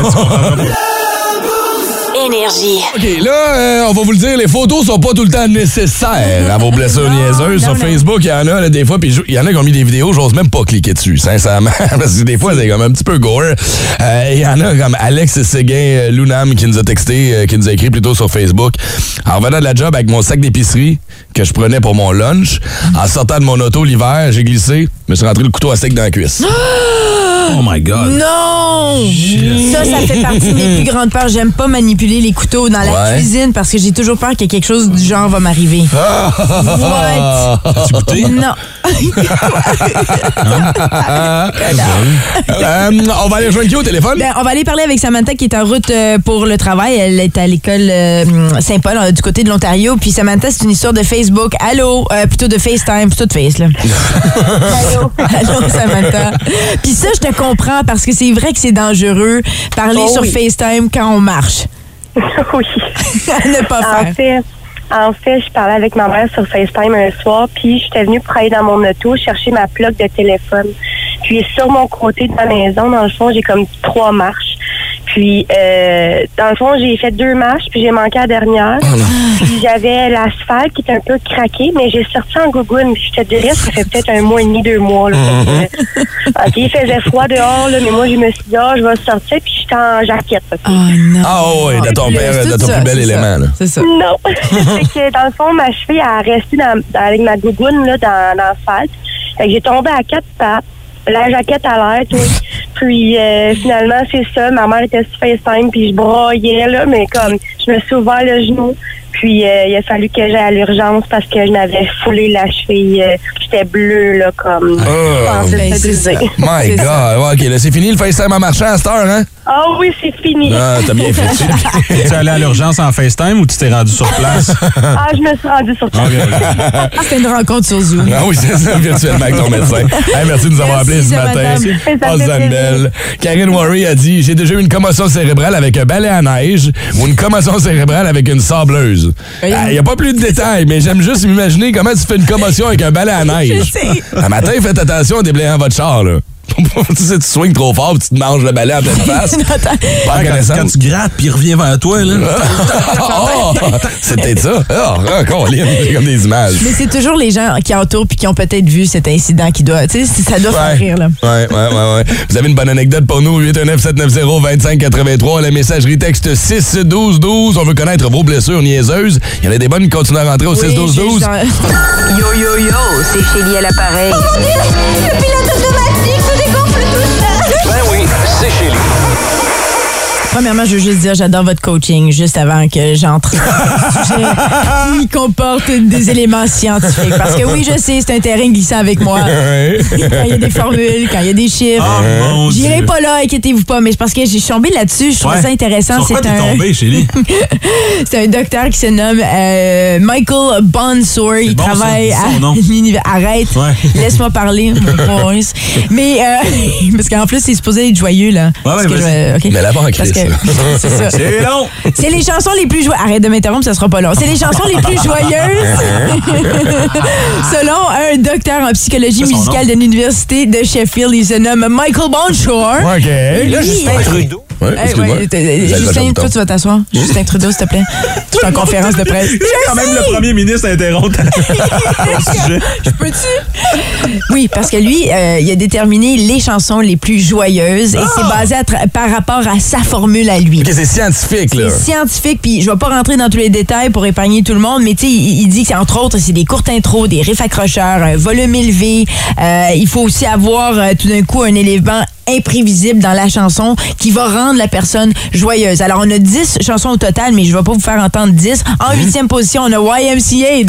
Énergie. OK, là, euh, on va vous le dire, les photos sont pas tout le temps nécessaires à vos blessures niaiseuses. Sur non, non. Facebook, il y en a là, des fois, puis il y en a qui ont mis des vidéos, j'ose même pas cliquer dessus, sincèrement, parce que des fois, c'est comme un petit peu gore. Euh, Il y en a comme Alex Séguin euh, Lunam qui nous a texté, euh, qui nous a écrit plutôt sur Facebook. En revenant de la job avec mon sac d'épicerie que je prenais pour mon lunch, en sortant de mon auto l'hiver, j'ai glissé, me suis rentré le couteau à sec dans la cuisse. Oh my God. Non! Ça, ça fait partie de mes plus grandes peurs. J'aime pas manipuler les couteaux dans la Ouais. cuisine parce que j'ai toujours peur que quelque chose du genre va m'arriver. What? As-tu goûté? Non. Euh, on va aller rejoindre qui au téléphone? Ben, on va aller parler avec Samantha qui est en route euh, pour le travail. Elle est à l'école euh, Saint-Paul euh, du côté de l'Ontario. Puis Samantha, c'est une histoire de Facebook. Allô? Euh, plutôt de FaceTime, plutôt de Face, là. Allô? Allô, Samantha? Puis ça, je te comprends parce que c'est vrai que c'est dangereux parler Oh sur oui. FaceTime quand on marche. oui. Ne pas En faire. fait, en fait, je parlais avec ma mère sur FaceTime un soir, puis j'étais venue pour aller dans mon auto chercher ma plaque de téléphone. Puis sur mon côté de la maison, dans le fond, j'ai comme trois marches. Puis euh, dans le fond, j'ai fait deux marches, puis j'ai manqué la dernière. puis j'avais l'asphalte qui était un peu craqué, mais j'ai sorti en Google. Puis je te dirais, ça fait peut-être un mois et demi, deux mois. Là, que, OK, il faisait froid dehors, là, mais moi, je me suis dit, ah, je vais sortir, puis j'étais en jaquette. Oh non. Ah oui, de ton, de ton ça, plus bel c'est élément. là. C'est ça. Non. fait que dans le fond, ma cheville a resté dans, dans- avec ma gougoune là, dans, dans l'asphalte. Fait que j'ai tombé à quatre pattes. La jaquette à l'air. Puis euh, finalement, c'est ça. Ma mère était sur FaceTime, puis je broyais, là, mais comme je me suis ouvert le genou. Puis euh, il a fallu que j'aille à l'urgence parce que je m'avais foulé la cheville. euh, J'étais bleue, là, comme. Ah. pensais Ben, ça. My God. ça. OK, là, c'est fini le FaceTime en marchant à cette heure, hein? Ah oui, c'est fini. Ah, t'as bien fait ça. Tu es allé à l'urgence en FaceTime ou tu t'es rendu sur place? Ah, je me suis rendue sur place. Ah, C'était une rencontre sur Zoom. Ah oui, c'est ça, virtuellement avec ton médecin. Hey, merci de nous avoir appelés ce matin. Oh, plaisir. Zambel. Karine Worry a dit J'ai déjà eu une commotion cérébrale avec un balai à neige ou une commotion cérébrale avec une sableuse. Il Oui. n'y a pas plus de détails, mais j'aime juste m'imaginer comment tu fais une commotion avec un balai à neige. Je sais. Un matin, faites attention en déblayant votre char, là. Tu sais, tu swings trop fort puis tu te manges le balai en pleine face. Attends. Pas Quand, quand tu grattes puis il revient vers toi, là. Oh, C'était ça. Oh, oh, comme des images. Mais c'est toujours les gens qui entourent puis qui ont peut-être vu cet incident qui doit. Tu sais, ça doit faire rire, là. Ouais, ouais, ouais, ouais. Vous avez une bonne anecdote pour nous, 819-790-2583, la messagerie texte 61212. On veut connaître vos blessures niaiseuses. Il y en a des bonnes qui continuent à rentrer au Oui, 61212. j'ai- Yo yo yo, c'est Chélie à l'appareil. Le pilote automatique oui, c'est Chélie. Premièrement, je veux juste dire, j'adore votre coaching juste avant que j'entre dans le sujet qui comporte des éléments scientifiques. Parce que oui, je sais, c'est un terrain glissant avec moi. Quand il y a des formules, quand il y a des chiffres. Ah, J'irai pas là, inquiétez-vous pas. Mais c'est parce que j'ai tombé là-dessus, je trouve Ouais. ça intéressant. C'est un, tombé, c'est un docteur qui se nomme euh, Michael Bonsour. Il bon, travaille son à l'univers. Arrête, Ouais. laisse-moi parler, mon. Mais euh, parce qu'en plus, c'est supposé être joyeux là. Ouais, Parce que je. Mais là-bas en c'est long! C'est les chansons les plus joyeuses. Arrête de m'interrompre, ça sera pas long. C'est les chansons les plus joyeuses. Selon un docteur en psychologie musicale de l'université de Sheffield, il se nomme Michael Bonshore. OK. Justin Trudeau. Ouais, excuse-moi. Justin, toi, tu vas t'asseoir. Justin Trudeau, s'il te plaît. Tu fais en conférence de presse. Quand même le premier ministre interrompt sujet. Je peux-tu? Oui, parce que lui, euh, il a déterminé les chansons les plus joyeuses et c'est basé à tra- par rapport à sa formule à lui. C'est scientifique, là. C'est scientifique, puis je vais pas rentrer dans tous les détails pour épargner tout le monde, mais tu sais, il, dit que c'est entre autres, c'est des courtes intros, des riffs accrocheurs, un volume élevé. Euh, il faut aussi avoir euh, tout d'un coup un élément imprévisible dans la chanson qui va rendre la personne joyeuse. Alors, on a 10 chansons au total, mais je vais pas vous faire entendre 10. En huitième position, on a YMCA.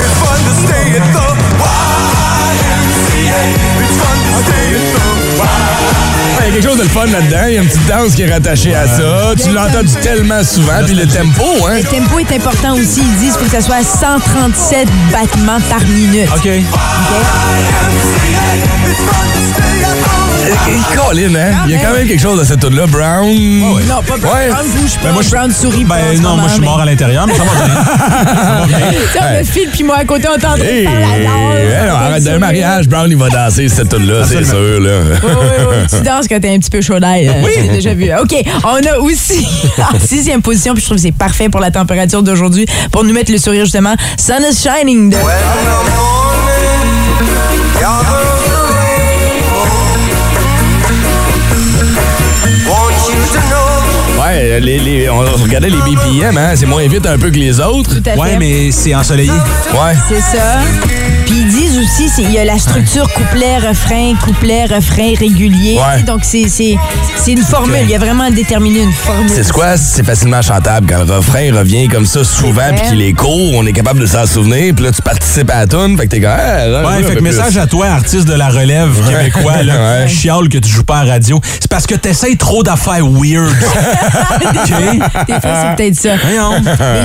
Il y a quelque chose de le fun là-dedans. Il y a une petite danse qui est rattachée à ça. Tu l'entends tellement souvent. Puis le tempo, hein? Le tempo est important aussi. Ils disent qu'il faut que ça soit à 137 battements par minute. OK. Et Colin, hein? Il y a quand même quelque chose à cette tune-là. Brown. Non, pas Brown. Ouais. Brown bouge pas. Ben, moi, je- Brown sourit pas en Ben non, moi je suis moment, mort à l'intérieur, mais ça va bien. Ça va bien. mais- on a Phil puis moi à côté, on est en train de Hey, faire la danse. hey, non, arrête d'un mariage, Brown, il va danser cette tune-là, c'est sûr, là. Oui, oui, oui. Tu danses quand t'es un petit peu chaud d'ail. Oui. J'ai déjà vu. OK. On a aussi, en sixième position, puis je trouve que c'est parfait pour la température d'aujourd'hui, pour nous mettre le sourire, justement, Sun is Shining de... Les, les- on regardait les BPM, hein? C'est moins vite un peu que les autres. Tout à fait. Ouais, mais c'est ensoleillé. Ouais. C'est ça. Puis ils disent aussi, c'est- il y a la structure couplet-refrain, couplet-refrain régulier. Ouais. Donc, c'est c'est- c'est une formule. Il y a vraiment déterminé une formule. C'est quoi? C'est facilement chantable. Quand le refrain revient comme ça souvent puis qu'il est court, on est capable de s'en souvenir. Puis là, tu participes à la tune. Fait que t'es comme... Ah, Ouais, un fait que message plus. à toi, artiste de la relève québécois, là, Ouais. chiale que tu joues pas à radio. C'est parce que t'essayes trop d'affaires weird. OK? Des fois, c'est peut-être ça.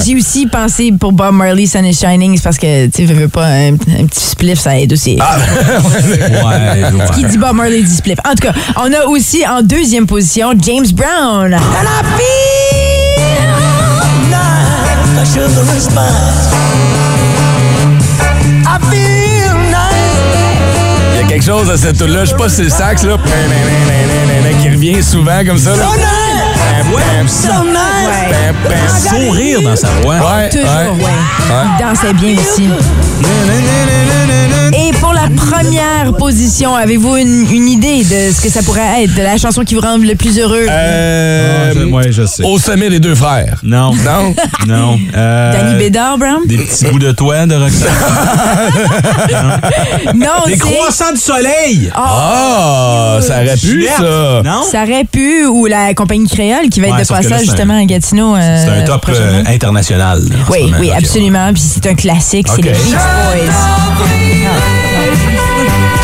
J'ai aussi pensé pour Bob Marley, Sun is Shining, c'est parce que, tu sais, veux, veux pas, un, un petit spliff, ça aide aussi. Ah, Ouais, ouais. Qui dit Bob Marley dit spliff. En tout cas, on a aussi en deuxième position James Brown. Il y a quelque chose à cette tune-là. Je sais pas si c'est le sax, là. Qui revient souvent comme ça, là. Ouais. Sourire dans sa voix. Ouais, Toujours, ouais. ouais. Il dansait bien aussi. Et pour la première position, avez-vous une, une idée de ce que ça pourrait être, de la chanson qui vous rend le plus heureux? Euh, Ah, je- ouais, je sais. Au sommet des deux frères. Non. Non? Non. Euh, Danny Bédard, Brown? Des petits bouts de toit de Roxane. Non, Des croissants du soleil. Ah, ça aurait pu, ça. Non? Ça aurait pu, ou la compagnie créole qui va Ouais, être de passage c'est un- justement à Gatineau. euh, C'est un top euh, international. là, Oui, oui, absolument. Puis c'est un classique, c'est les Beach Boys.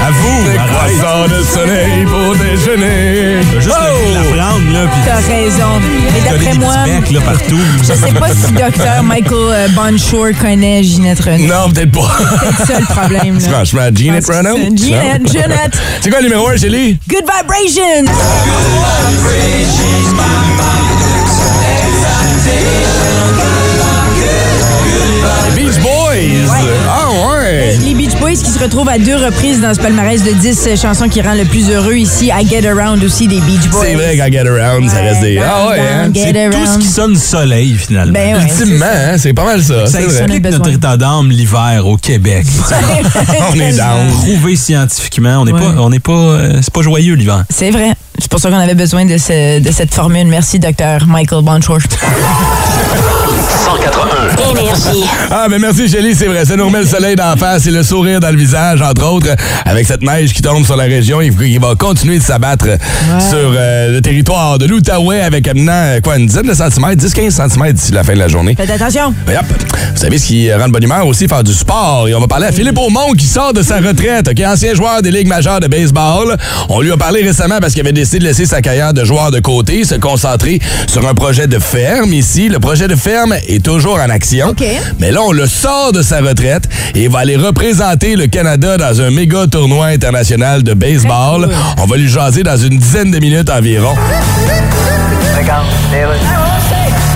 Ouais. À vous, Des croissants de soleil pour déjeuner. T'as juste de la prendre, là, puis T'as raison. Mais d'après moi, becs, là, partout. je sais pas si Dr. Michael euh, Bonshore connaît Ginette Renault. Non, peut-être pas. C'est ça le problème. là. Franchement, que Renault? c'est Ginette? Ginette. C'est quoi le numéro 1 chez lui? Good Vibrations. Les Beach Boys. Ah ouais. Les Beach Boys qui se retrouvent à deux reprises dans ce palmarès de 10 chansons qui rend le plus heureux ici. I Get Around aussi des Beach Boys. C'est vrai qu'à Get Around, ça reste des. Ah ouais, hein? Get C'est tout ce qui sonne soleil, finalement. Ben ouais, c'est Ultimement, hein, c'est pas mal ça. ça explique notre état d'âme l'hiver au Québec. On est down. Prouvé scientifiquement, on n'est Ouais. pas, on n'est pas, euh, c'est pas joyeux l'hiver. C'est vrai. C'est pour ça qu'on avait besoin de, ce- de cette formule. Merci, Dr. Michael Bonshore. 181. Énergie. Ah, ben merci, Shelly, c'est vrai. Ça nous remet le soleil d'en face et le sourire dans le visage, entre autres, avec cette neige qui tombe sur la région et qui va continuer de s'abattre sur euh, le territoire de l'Outaouais avec maintenant, euh, quoi, une dizaine de centimètres, 10-15 centimètres d'ici la fin de la journée. Faites attention. Ben, hop. Vous savez ce qui rend de bonne humeur aussi, faire du sport. Et on va parler à Philippe Aumont qui sort de sa retraite, OK, ancien joueur des Ligues majeures de baseball. On lui a parlé récemment parce qu'il avait décidé de laisser sa carrière de joueur de côté, se concentrer sur un projet de ferme ici. Le projet de ferme est toujours en action. OK. Mais là, on le sort de sa retraite et il va aller représenter le Canada dans un méga tournoi international de baseball. On va lui jaser dans une dizaine de minutes environ.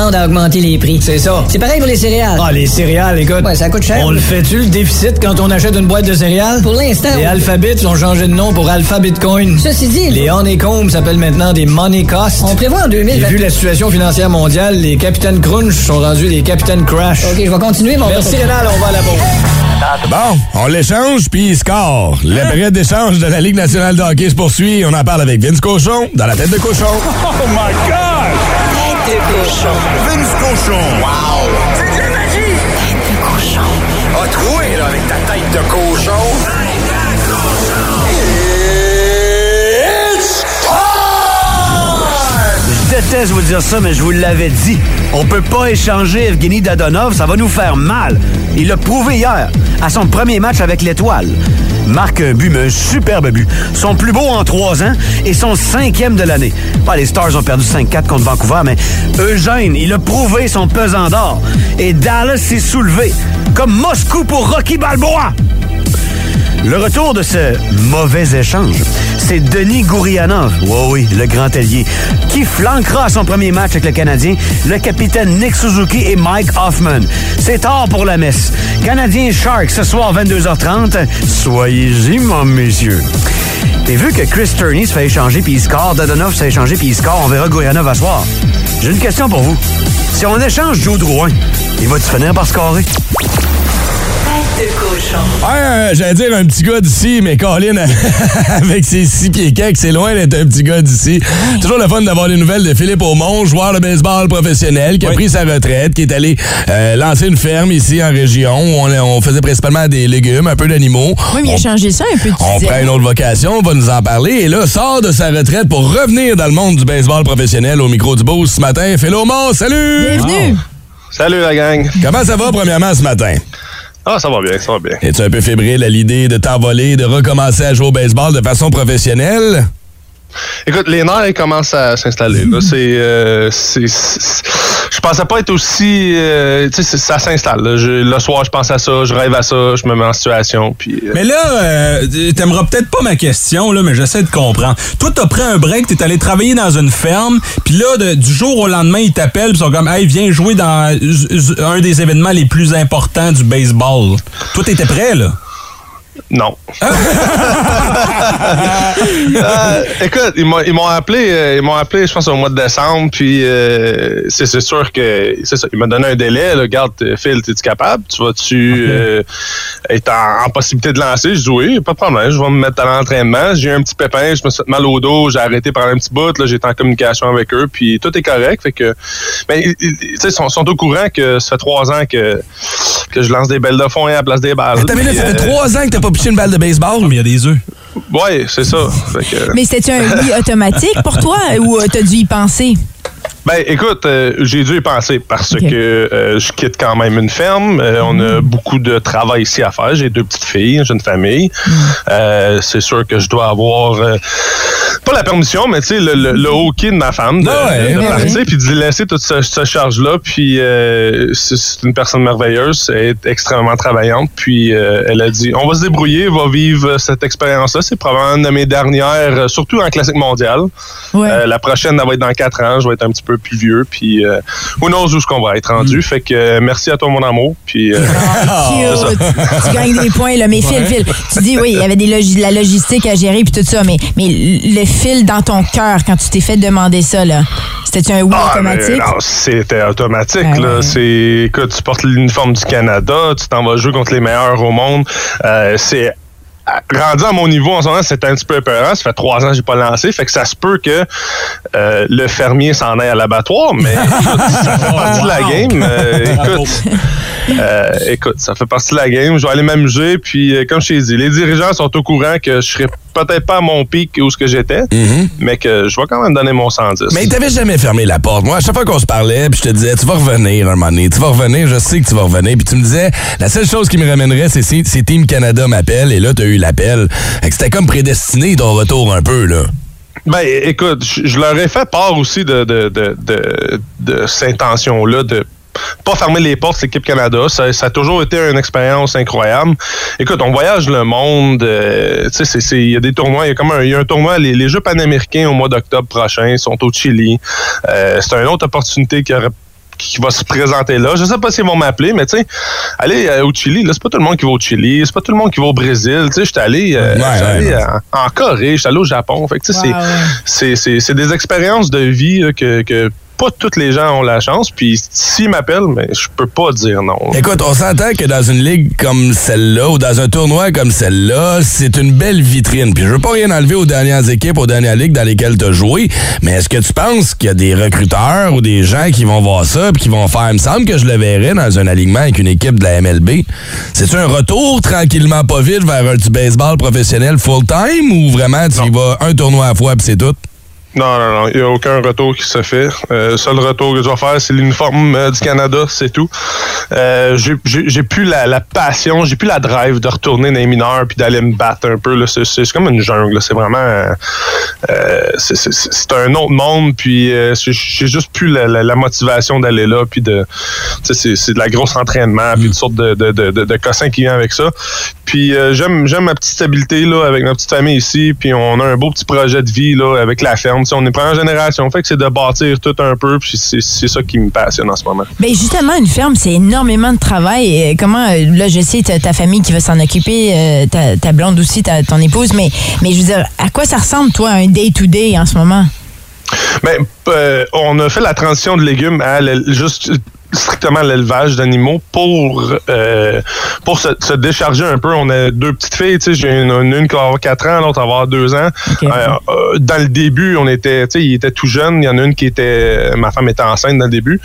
à augmenter les prix. C'est ça. C'est pareil pour les céréales. Ah, les céréales, écoute. Ouais, ça coûte cher. On le fait-tu, le déficit, quand on achète une boîte de céréales? Pour l'instant, Les. Alphabets ont changé de nom pour Alpha Bitcoin. Ceci dit, Les Honeycomb s'appellent maintenant des Money Cost. on prévoit en Et 2020... vu la situation financière mondiale, les capitaines Crunch sont rendus des capitaines Crash. OK, je vais continuer, mon Merci Rénal, on va à la pause. Bon, on l'échange, puis il score. La période d'échange de la Ligue nationale de hockey se poursuit. On en parle avec Vince Cochon, dans la tête de cochon. Oh my God! Tête de cochon. Vince cochon. Wow! C'est de la magie! Tête de cochon. A troué, là, avec ta tête de cochon. Tête de cochon. It's Je déteste vous dire ça, mais je vous l'avais dit. On peut pas échanger Evgeny Dadonov, ça va nous faire mal. Il l'a prouvé hier, à son premier match avec l'Étoile. Marque un but, mais un superbe but. Son plus beau en trois ans et son cinquième de l'année. Bah, les Stars ont perdu 5-4 contre Vancouver, mais Eugène, il a prouvé son pesant d'or. Et Dallas s'est soulevé, comme Moscou pour Rocky Balboa. Le retour de ce mauvais échange, c'est Denis Gourianov, oui, oui, le grand allié, qui flanquera son premier match avec le Canadien le capitaine Nick Suzuki et Mike Hoffman. C'est tard pour la messe. Canadien Shark ce soir 22h30. Soyez-y, mon messieurs. Et vu que Chris Turney se fait échanger puis il score, Dadonov se fait échanger puis il score, on verra Gourianov à soir. J'ai une question pour vous. Si on échange Joe Drouin, il va-tu finir par scorer? Ouais, euh, j'allais dire un petit gars d'ici, mais Colin, avec ses six pieds quelques, c'est loin d'être un petit gars d'ici. Toujours le fun d'avoir des nouvelles de Philippe Aumont, joueur de baseball professionnel, qui a pris sa retraite, qui est allé euh, lancer une ferme ici en région où on, on faisait principalement des légumes, un peu d'animaux. Oui, mais il a changé ça un peu. tu On prend une autre vocation, on va nous en parler. Et là, sort de sa retraite pour revenir dans le monde du baseball professionnel au micro du Boost ce matin. Phil Aumont, salut! Bienvenue! Salut la gang. Comment ça va premièrement ce matin? Ah, ça va bien, ça va bien. Es-tu un peu fébrile à l'idée de t'envoler, de recommencer à jouer au baseball de façon professionnelle? Écoute, les nerfs ils commencent à s'installer. là. C'est, euh, c'est, c'est- je pensais pas être aussi, euh, tu sais, ça s'installe. Le soir, je pense à ça, je rêve à ça, je me mets en situation, puis. euh, Mais là, euh, t'aimeras peut-être pas ma question, là, mais j'essaie de comprendre. Toi, t'as pris un break, t'es allé travailler dans une ferme, puis là, du jour au lendemain, ils t'appellent, ils sont comme, hey, viens jouer dans un des événements les plus importants du baseball. Toi, t'étais prêt, là? Non. Euh, écoute, ils m'ont, ils m'ont appelé, euh, ils m'ont appelé, je pense au mois de décembre, puis euh, c'est, sûr que c'est ça. Ils m'ont donné un délai. Là, Regarde, Phil, t'es-tu capable? Tu vas-tu euh, être en, en possibilité de lancer? Je dis oui, pas de problème. Je vais me mettre à l'entraînement. J'ai eu un petit pépin, je me suis fait mal au dos, j'ai arrêté pendant un petit bout. Là, j'étais en communication avec eux, puis tout est correct. Fait que, mais ils- ils- tu sais, ils sont, sont au courant que ça fait trois ans que que je lance des belles de fond à la place des balles. Là, ça fait trois ans que t'as pas piché une balle de baseball. Mais il y a des œufs. Ouais, c'est ça. Fait que- Mais c'était un oui automatique pour toi ou euh, t'as dû y penser? Ben, écoute, euh, j'ai dû y penser parce que euh, je quitte quand même une ferme. Euh, on a beaucoup de travail ici à faire. J'ai deux petites filles, j'ai une famille. Euh, c'est sûr que je dois avoir euh, pas la permission, mais tu sais, le, le, le hockey de ma femme de, Ah ouais, de ouais, partir puis d'y laisser toute cette, cette charge-là. Puis euh, c'est une personne merveilleuse, elle est extrêmement travaillante. Puis euh, elle a dit, on va se débrouiller, on va vivre cette expérience-là. C'est probablement une de mes dernières, surtout en classique mondiale. Ouais. Euh, la prochaine, elle va être dans quatre ans. Je vais être un petit peu plus vieux. Puis, euh, who knows où ce qu'on va être rendu. Fait que euh, merci à toi, mon amour. Puis, euh, Cute. tu gagnes des points, là. Mais Phil, Phil, tu dis, oui, il y avait des de la logistique à gérer puis tout ça, mais, mais le fil dans ton cœur quand tu t'es fait demander ça, là, c'était-tu un oui Ah, automatique? non, c'était automatique. Ah là. ouais. C'est, écoute, tu portes l'uniforme du Canada, tu t'en vas jouer contre les meilleurs au monde. Euh, c'est rendu à mon niveau en ce moment, c'est un petit peu épeurant. Ça fait trois ans que j'ai pas lancé. Fait que ça se peut que euh, le fermier s'en aille à l'abattoir, mais écoute, ça fait partie de la game. Euh, écoute, euh, écoute, ça fait partie de la game. Je vais aller m'amuser. Puis, comme je t'ai dit, les dirigeants sont au courant que je serai peut-être pas à mon pic où ce que j'étais, mais que je vais quand même donner mon 110. Mm-hmm. Mais il t'avait jamais fermé la porte. Moi, à chaque fois qu'on se parlait, puis je te disais, tu vas revenir un moment donné, tu vas revenir, je sais que tu vas revenir. Puis tu me disais, la seule chose qui me ramènerait, c'est si, si Team Canada m'appelle, et là, tu as eu l'appel. C'était comme prédestiné ton retour un peu, là. Ben, écoute, je je leur ai fait part aussi de, de, de, de, de cette intention-là de pas fermer les portes, l'équipe Canada. Ça, ça a toujours été une expérience incroyable. Écoute, on voyage le monde. euh, il y a des tournois. Il y a comme un, il y a un tournoi, les, les Jeux panaméricains au mois d'octobre prochain sont au Chili. Euh, c'est une autre opportunité qui aurait qui va se présenter là. Je sais pas s'ils vont m'appeler, mais tu sais, aller euh, au Chili, là, c'est pas tout le monde qui va au Chili, c'est pas tout le monde qui va au Brésil. Tu sais, j'étais allé, euh, Ouais, j'étais allé ouais, en, en Corée, j'étais allé au Japon. Fait que tu sais, c'est- des expériences de vie là, que, que pas tous les gens ont la chance. Puis s'ils m'appellent, mais je peux pas dire non. Écoute, on s'entend que dans une ligue comme celle-là ou dans un tournoi comme celle-là, c'est une belle vitrine. Puis je veux pas rien enlever aux dernières équipes, aux dernières ligues dans lesquelles tu as joué, mais est-ce que tu penses qu'il y a des recruteurs ou des gens qui vont voir ça puis qui vont faire, il me semble que je le verrais dans un alignement avec une équipe de la MLB. C'est-tu un retour tranquillement pas vite vers un- du baseball professionnel full-time ou vraiment tu y vas un tournoi à la fois puis c'est tout? Non, non, non. Il n'y a aucun retour qui se fait. Euh, le seul retour que je vais faire, c'est l'uniforme euh, du Canada, c'est tout. Euh, j'ai- plus la, passion, j'ai plus la drive de retourner dans les mineurs puis d'aller me battre un peu. C'est comme une jungle. C'est vraiment... euh, euh, c'est- un autre monde. Puis euh, j'ai juste plus la, motivation d'aller là. Puis de... C'est de la grosse entraînement. Puis une sorte de, de, cossin qui vient avec ça. Puis euh, j'aime j'aime ma petite stabilité là, avec ma petite famille ici. Puis on a un beau petit projet de vie là, avec la ferme. On est première génération. Fait que c'est de bâtir tout un peu. Puis c'est ça qui me passionne en ce moment. Ben justement, une ferme, c'est énormément de travail. Comment, euh, là, je sais, t'as ta famille qui va s'en occuper, euh, ta, ta blonde aussi, ta, ton épouse, mais, mais je veux dire, à quoi ça ressemble, toi, un day-to-day en ce moment? Ben, euh, on a fait la transition de légumes à juste strictement l'élevage d'animaux pour euh, pour se, se décharger un peu. On a deux petites filles, tu sais, j'ai une, une, qui va avoir 4 ans, l'autre va avoir 2 ans. Euh, euh, dans le début, on était, tu sais, ils étaient tout jeunes. Il y en a une qui était, ma femme était enceinte dans le début.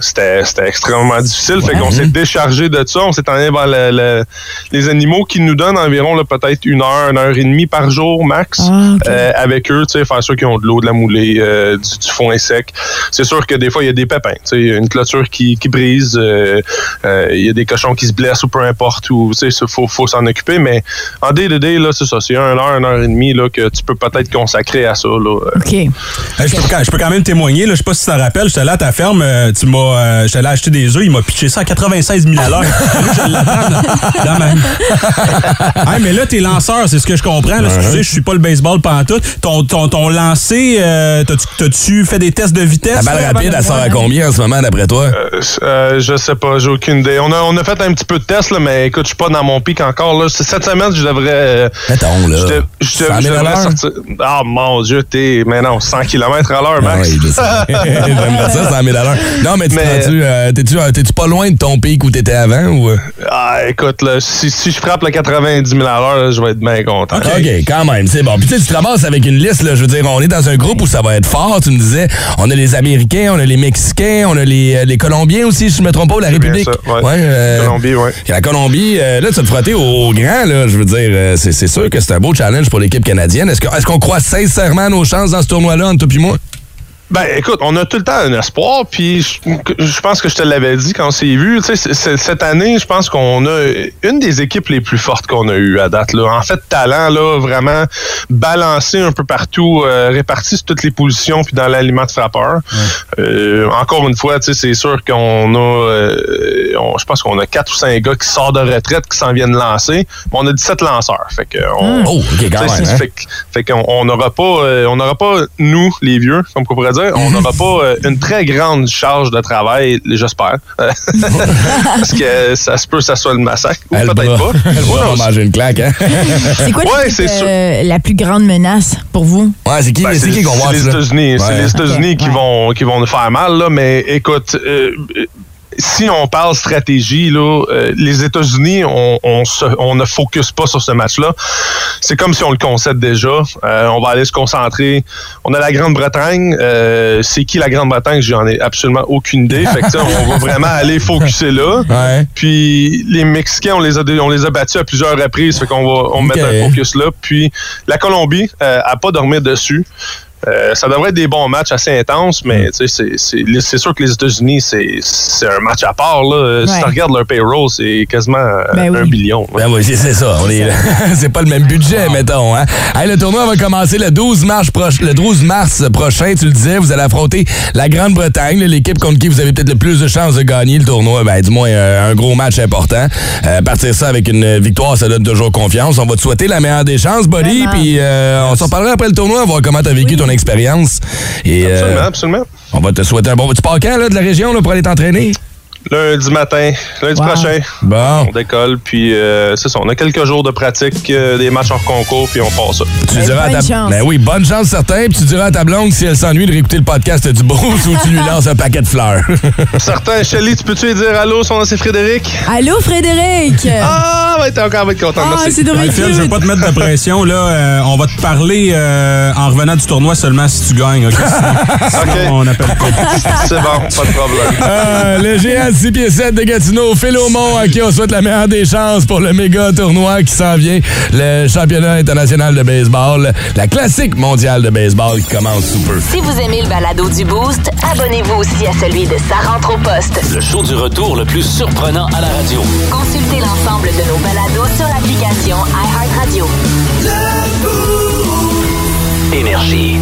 C'était c'était extrêmement difficile. Fait qu'on s'est déchargé de ça. On s'est allé vers le- le- les animaux qui nous donnent environ là, peut-être une heure, une heure et demie par jour max euh, avec eux. Tu sais, faire ceux qui ont de l'eau, de la moulée, euh, du, du foin sec. C'est sûr que des fois, il y a des pépins. Tu sais, une clôture qui, qui brise, euh, euh, il y a des cochons qui se blessent ou peu importe. Ou, tu sais, il faut, faut s'en occuper. Mais en day to day, là, c'est ça. C'est une heure, une heure et demie là, que tu peux peut-être consacrer à ça. Là. OK. Je, peux, quand- je peux quand même témoigner, là, je sais pas si tu t'en rappelles, j'étais là à ta ferme, tu m'as, euh, allé acheter des œufs, il m'a pitché ça à 96 000 à l'heure. Là, je l'attends dans- dans ma... Hey, mais là, t'es lanceur, c'est ce que je comprends. Là, Excusez, je suis pas le baseball pantoute. Ton, ton, ton lancé, euh, t'as-tu- fait des tests de vitesse? La balle là, rapide, elle sort à combien en ce moment, d'après toi? Euh, euh, je sais pas, j'ai aucune idée. On a, on a fait un petit peu de tests, là, mais écoute, je suis pas dans mon pic encore. Là. Cette semaine, je devrais. Mettons, là. Je, dev- je, 100 dev- 000 je à devrais sortir. Ah mon Dieu, t'es. Mais non, 100 km à l'heure, Max. oui, je sais. J'aimerais ça, 100 000 à l'heure. Non, mais, tu Mais- t'es-tu, euh, euh, t'es-tu pas loin de ton pic où t'étais avant? Ou... euh? Ah, écoute, là, si, si je frappe le 90 000 à l'heure, je vais être bien content. OK, quand même, c'est bon. Puis tu te ramasses avec une liste, là, je veux dire, on est dans un groupe où ça va être fort. Tu me disais, on a les Américains, on a les Mexicains, on a les, les Colombiens aussi, si je me trompe pas, la République. ça, ouais. euh, Colombie, ouais. La Colombie, euh, là, tu vas te frotter au grand, là, je veux dire, c'est, sûr que c'est un beau challenge pour l'équipe canadienne. Est-ce, qu'on croit sincèrement à nos chances dans ce tournoi-là, entre toi et moi? Ben, écoute, on a tout le temps un espoir, puis je, je pense que je te l'avais dit quand on s'est vu. Tu sais, cette année, je pense qu'on a une des équipes les plus fortes qu'on a eues à date. Là. En fait, talent, là, vraiment balancé un peu partout, euh, réparti sur toutes les positions, puis dans l'aliment de frappeur. Euh, encore une fois, tu sais, c'est sûr qu'on a, euh, on- je pense qu'on a quatre ou cinq gars qui sortent de retraite, qui s'en viennent lancer. Mais on a 17 lanceurs. Fait que on, Oh, même, c'est- hein? fait fait qu'on on n'aura pas, on n'aura pas, nous, les vieux, comme on pourrait dire, on n'aura pas euh, une très grande charge de travail, j'espère. Parce que ça se peut que ça soit le massacre. Ou peut-être pas. elle va manger une claque, hein? C'est quoi Ouais, euh, la plus grande menace pour vous? Ouais, c'est qui, Ben, c'est qui qu'on voit c'est les ça? États-Unis. C'est les États-Unis qui, vont, qui vont nous faire mal, là, mais écoute. euh, si on parle stratégie, là, euh, les États-Unis, on, on, se- on ne focus pas sur ce match-là. C'est comme si on le concède déjà. Euh, on va aller se concentrer. On a la Grande-Bretagne. Euh, c'est qui la Grande-Bretagne? J'en ai absolument aucune idée. Fait que, on va vraiment aller focuser là. Puis les Mexicains, on les a, on les a battus à plusieurs reprises. Fait qu'on va on mettre un focus là. Puis la Colombie euh, a pas dormi dessus. Euh, ça devrait être des bons matchs assez intenses, mais tu sais, c'est- c'est c'est sûr que les États-Unis, c'est c'est un match à part. Là. Si Ouais. tu regardes leur payroll, c'est quasiment euh, Ben un oui. billion. Ben oui, c'est ça. On est, c'est pas le même budget, mettons. Hein? Hey, le tournoi va commencer le 12 mars, le 12 mars prochain. Tu le disais, vous allez affronter la Grande-Bretagne, l'équipe contre qui vous avez peut-être le plus de chances de gagner le tournoi. Ben, du moins, euh, un gros match important. Euh, partir ça avec une victoire, ça donne toujours confiance. On va te souhaiter la meilleure des chances, Buddy. Puis euh, on s'en parlera après le tournoi, voir comment tu as vécu ton expérience. Et, euh, Absolument, absolument. On va te souhaiter un bon. Tu pars quand, là, de la région, là, pour aller t'entraîner? Lundi matin, lundi Wow. prochain. Bon. On décolle, puis euh, c'est ça. On a quelques jours de pratique, euh, des matchs hors concours, puis on part ça. Tu diras à ta... Ben oui, bonne chance certain. Puis tu diras à ta blonde si elle s'ennuie de réécouter le podcast du Bruce ou tu lui lances un paquet de fleurs. Certain, Shelly, tu peux-tu lui dire allô? Son nom, c'est Frédéric? Allô, Frédéric? Ah, ouais, t'es encore être content. Ah, merci. Ouais, Phil, je veux pas te mettre de pression. Là, Euh, on va te parler euh, en revenant du tournoi seulement si tu gagnes. ok? Sinon, sinon, on appelle pas. C'est bon, pas de problème. Euh, le géant de 6 pieds 7 de Gatineau, Phil Aumont, à qui on souhaite la meilleure des chances pour le méga tournoi qui s'en vient, le championnat international de baseball, la classique mondiale de baseball qui commence sous peu. Si vous aimez le balado du Boost, abonnez-vous aussi à celui de Sa rentre au poste. Le show du retour le plus surprenant à la radio. Consultez l'ensemble de nos balados sur l'application iHeartRadio. Énergie.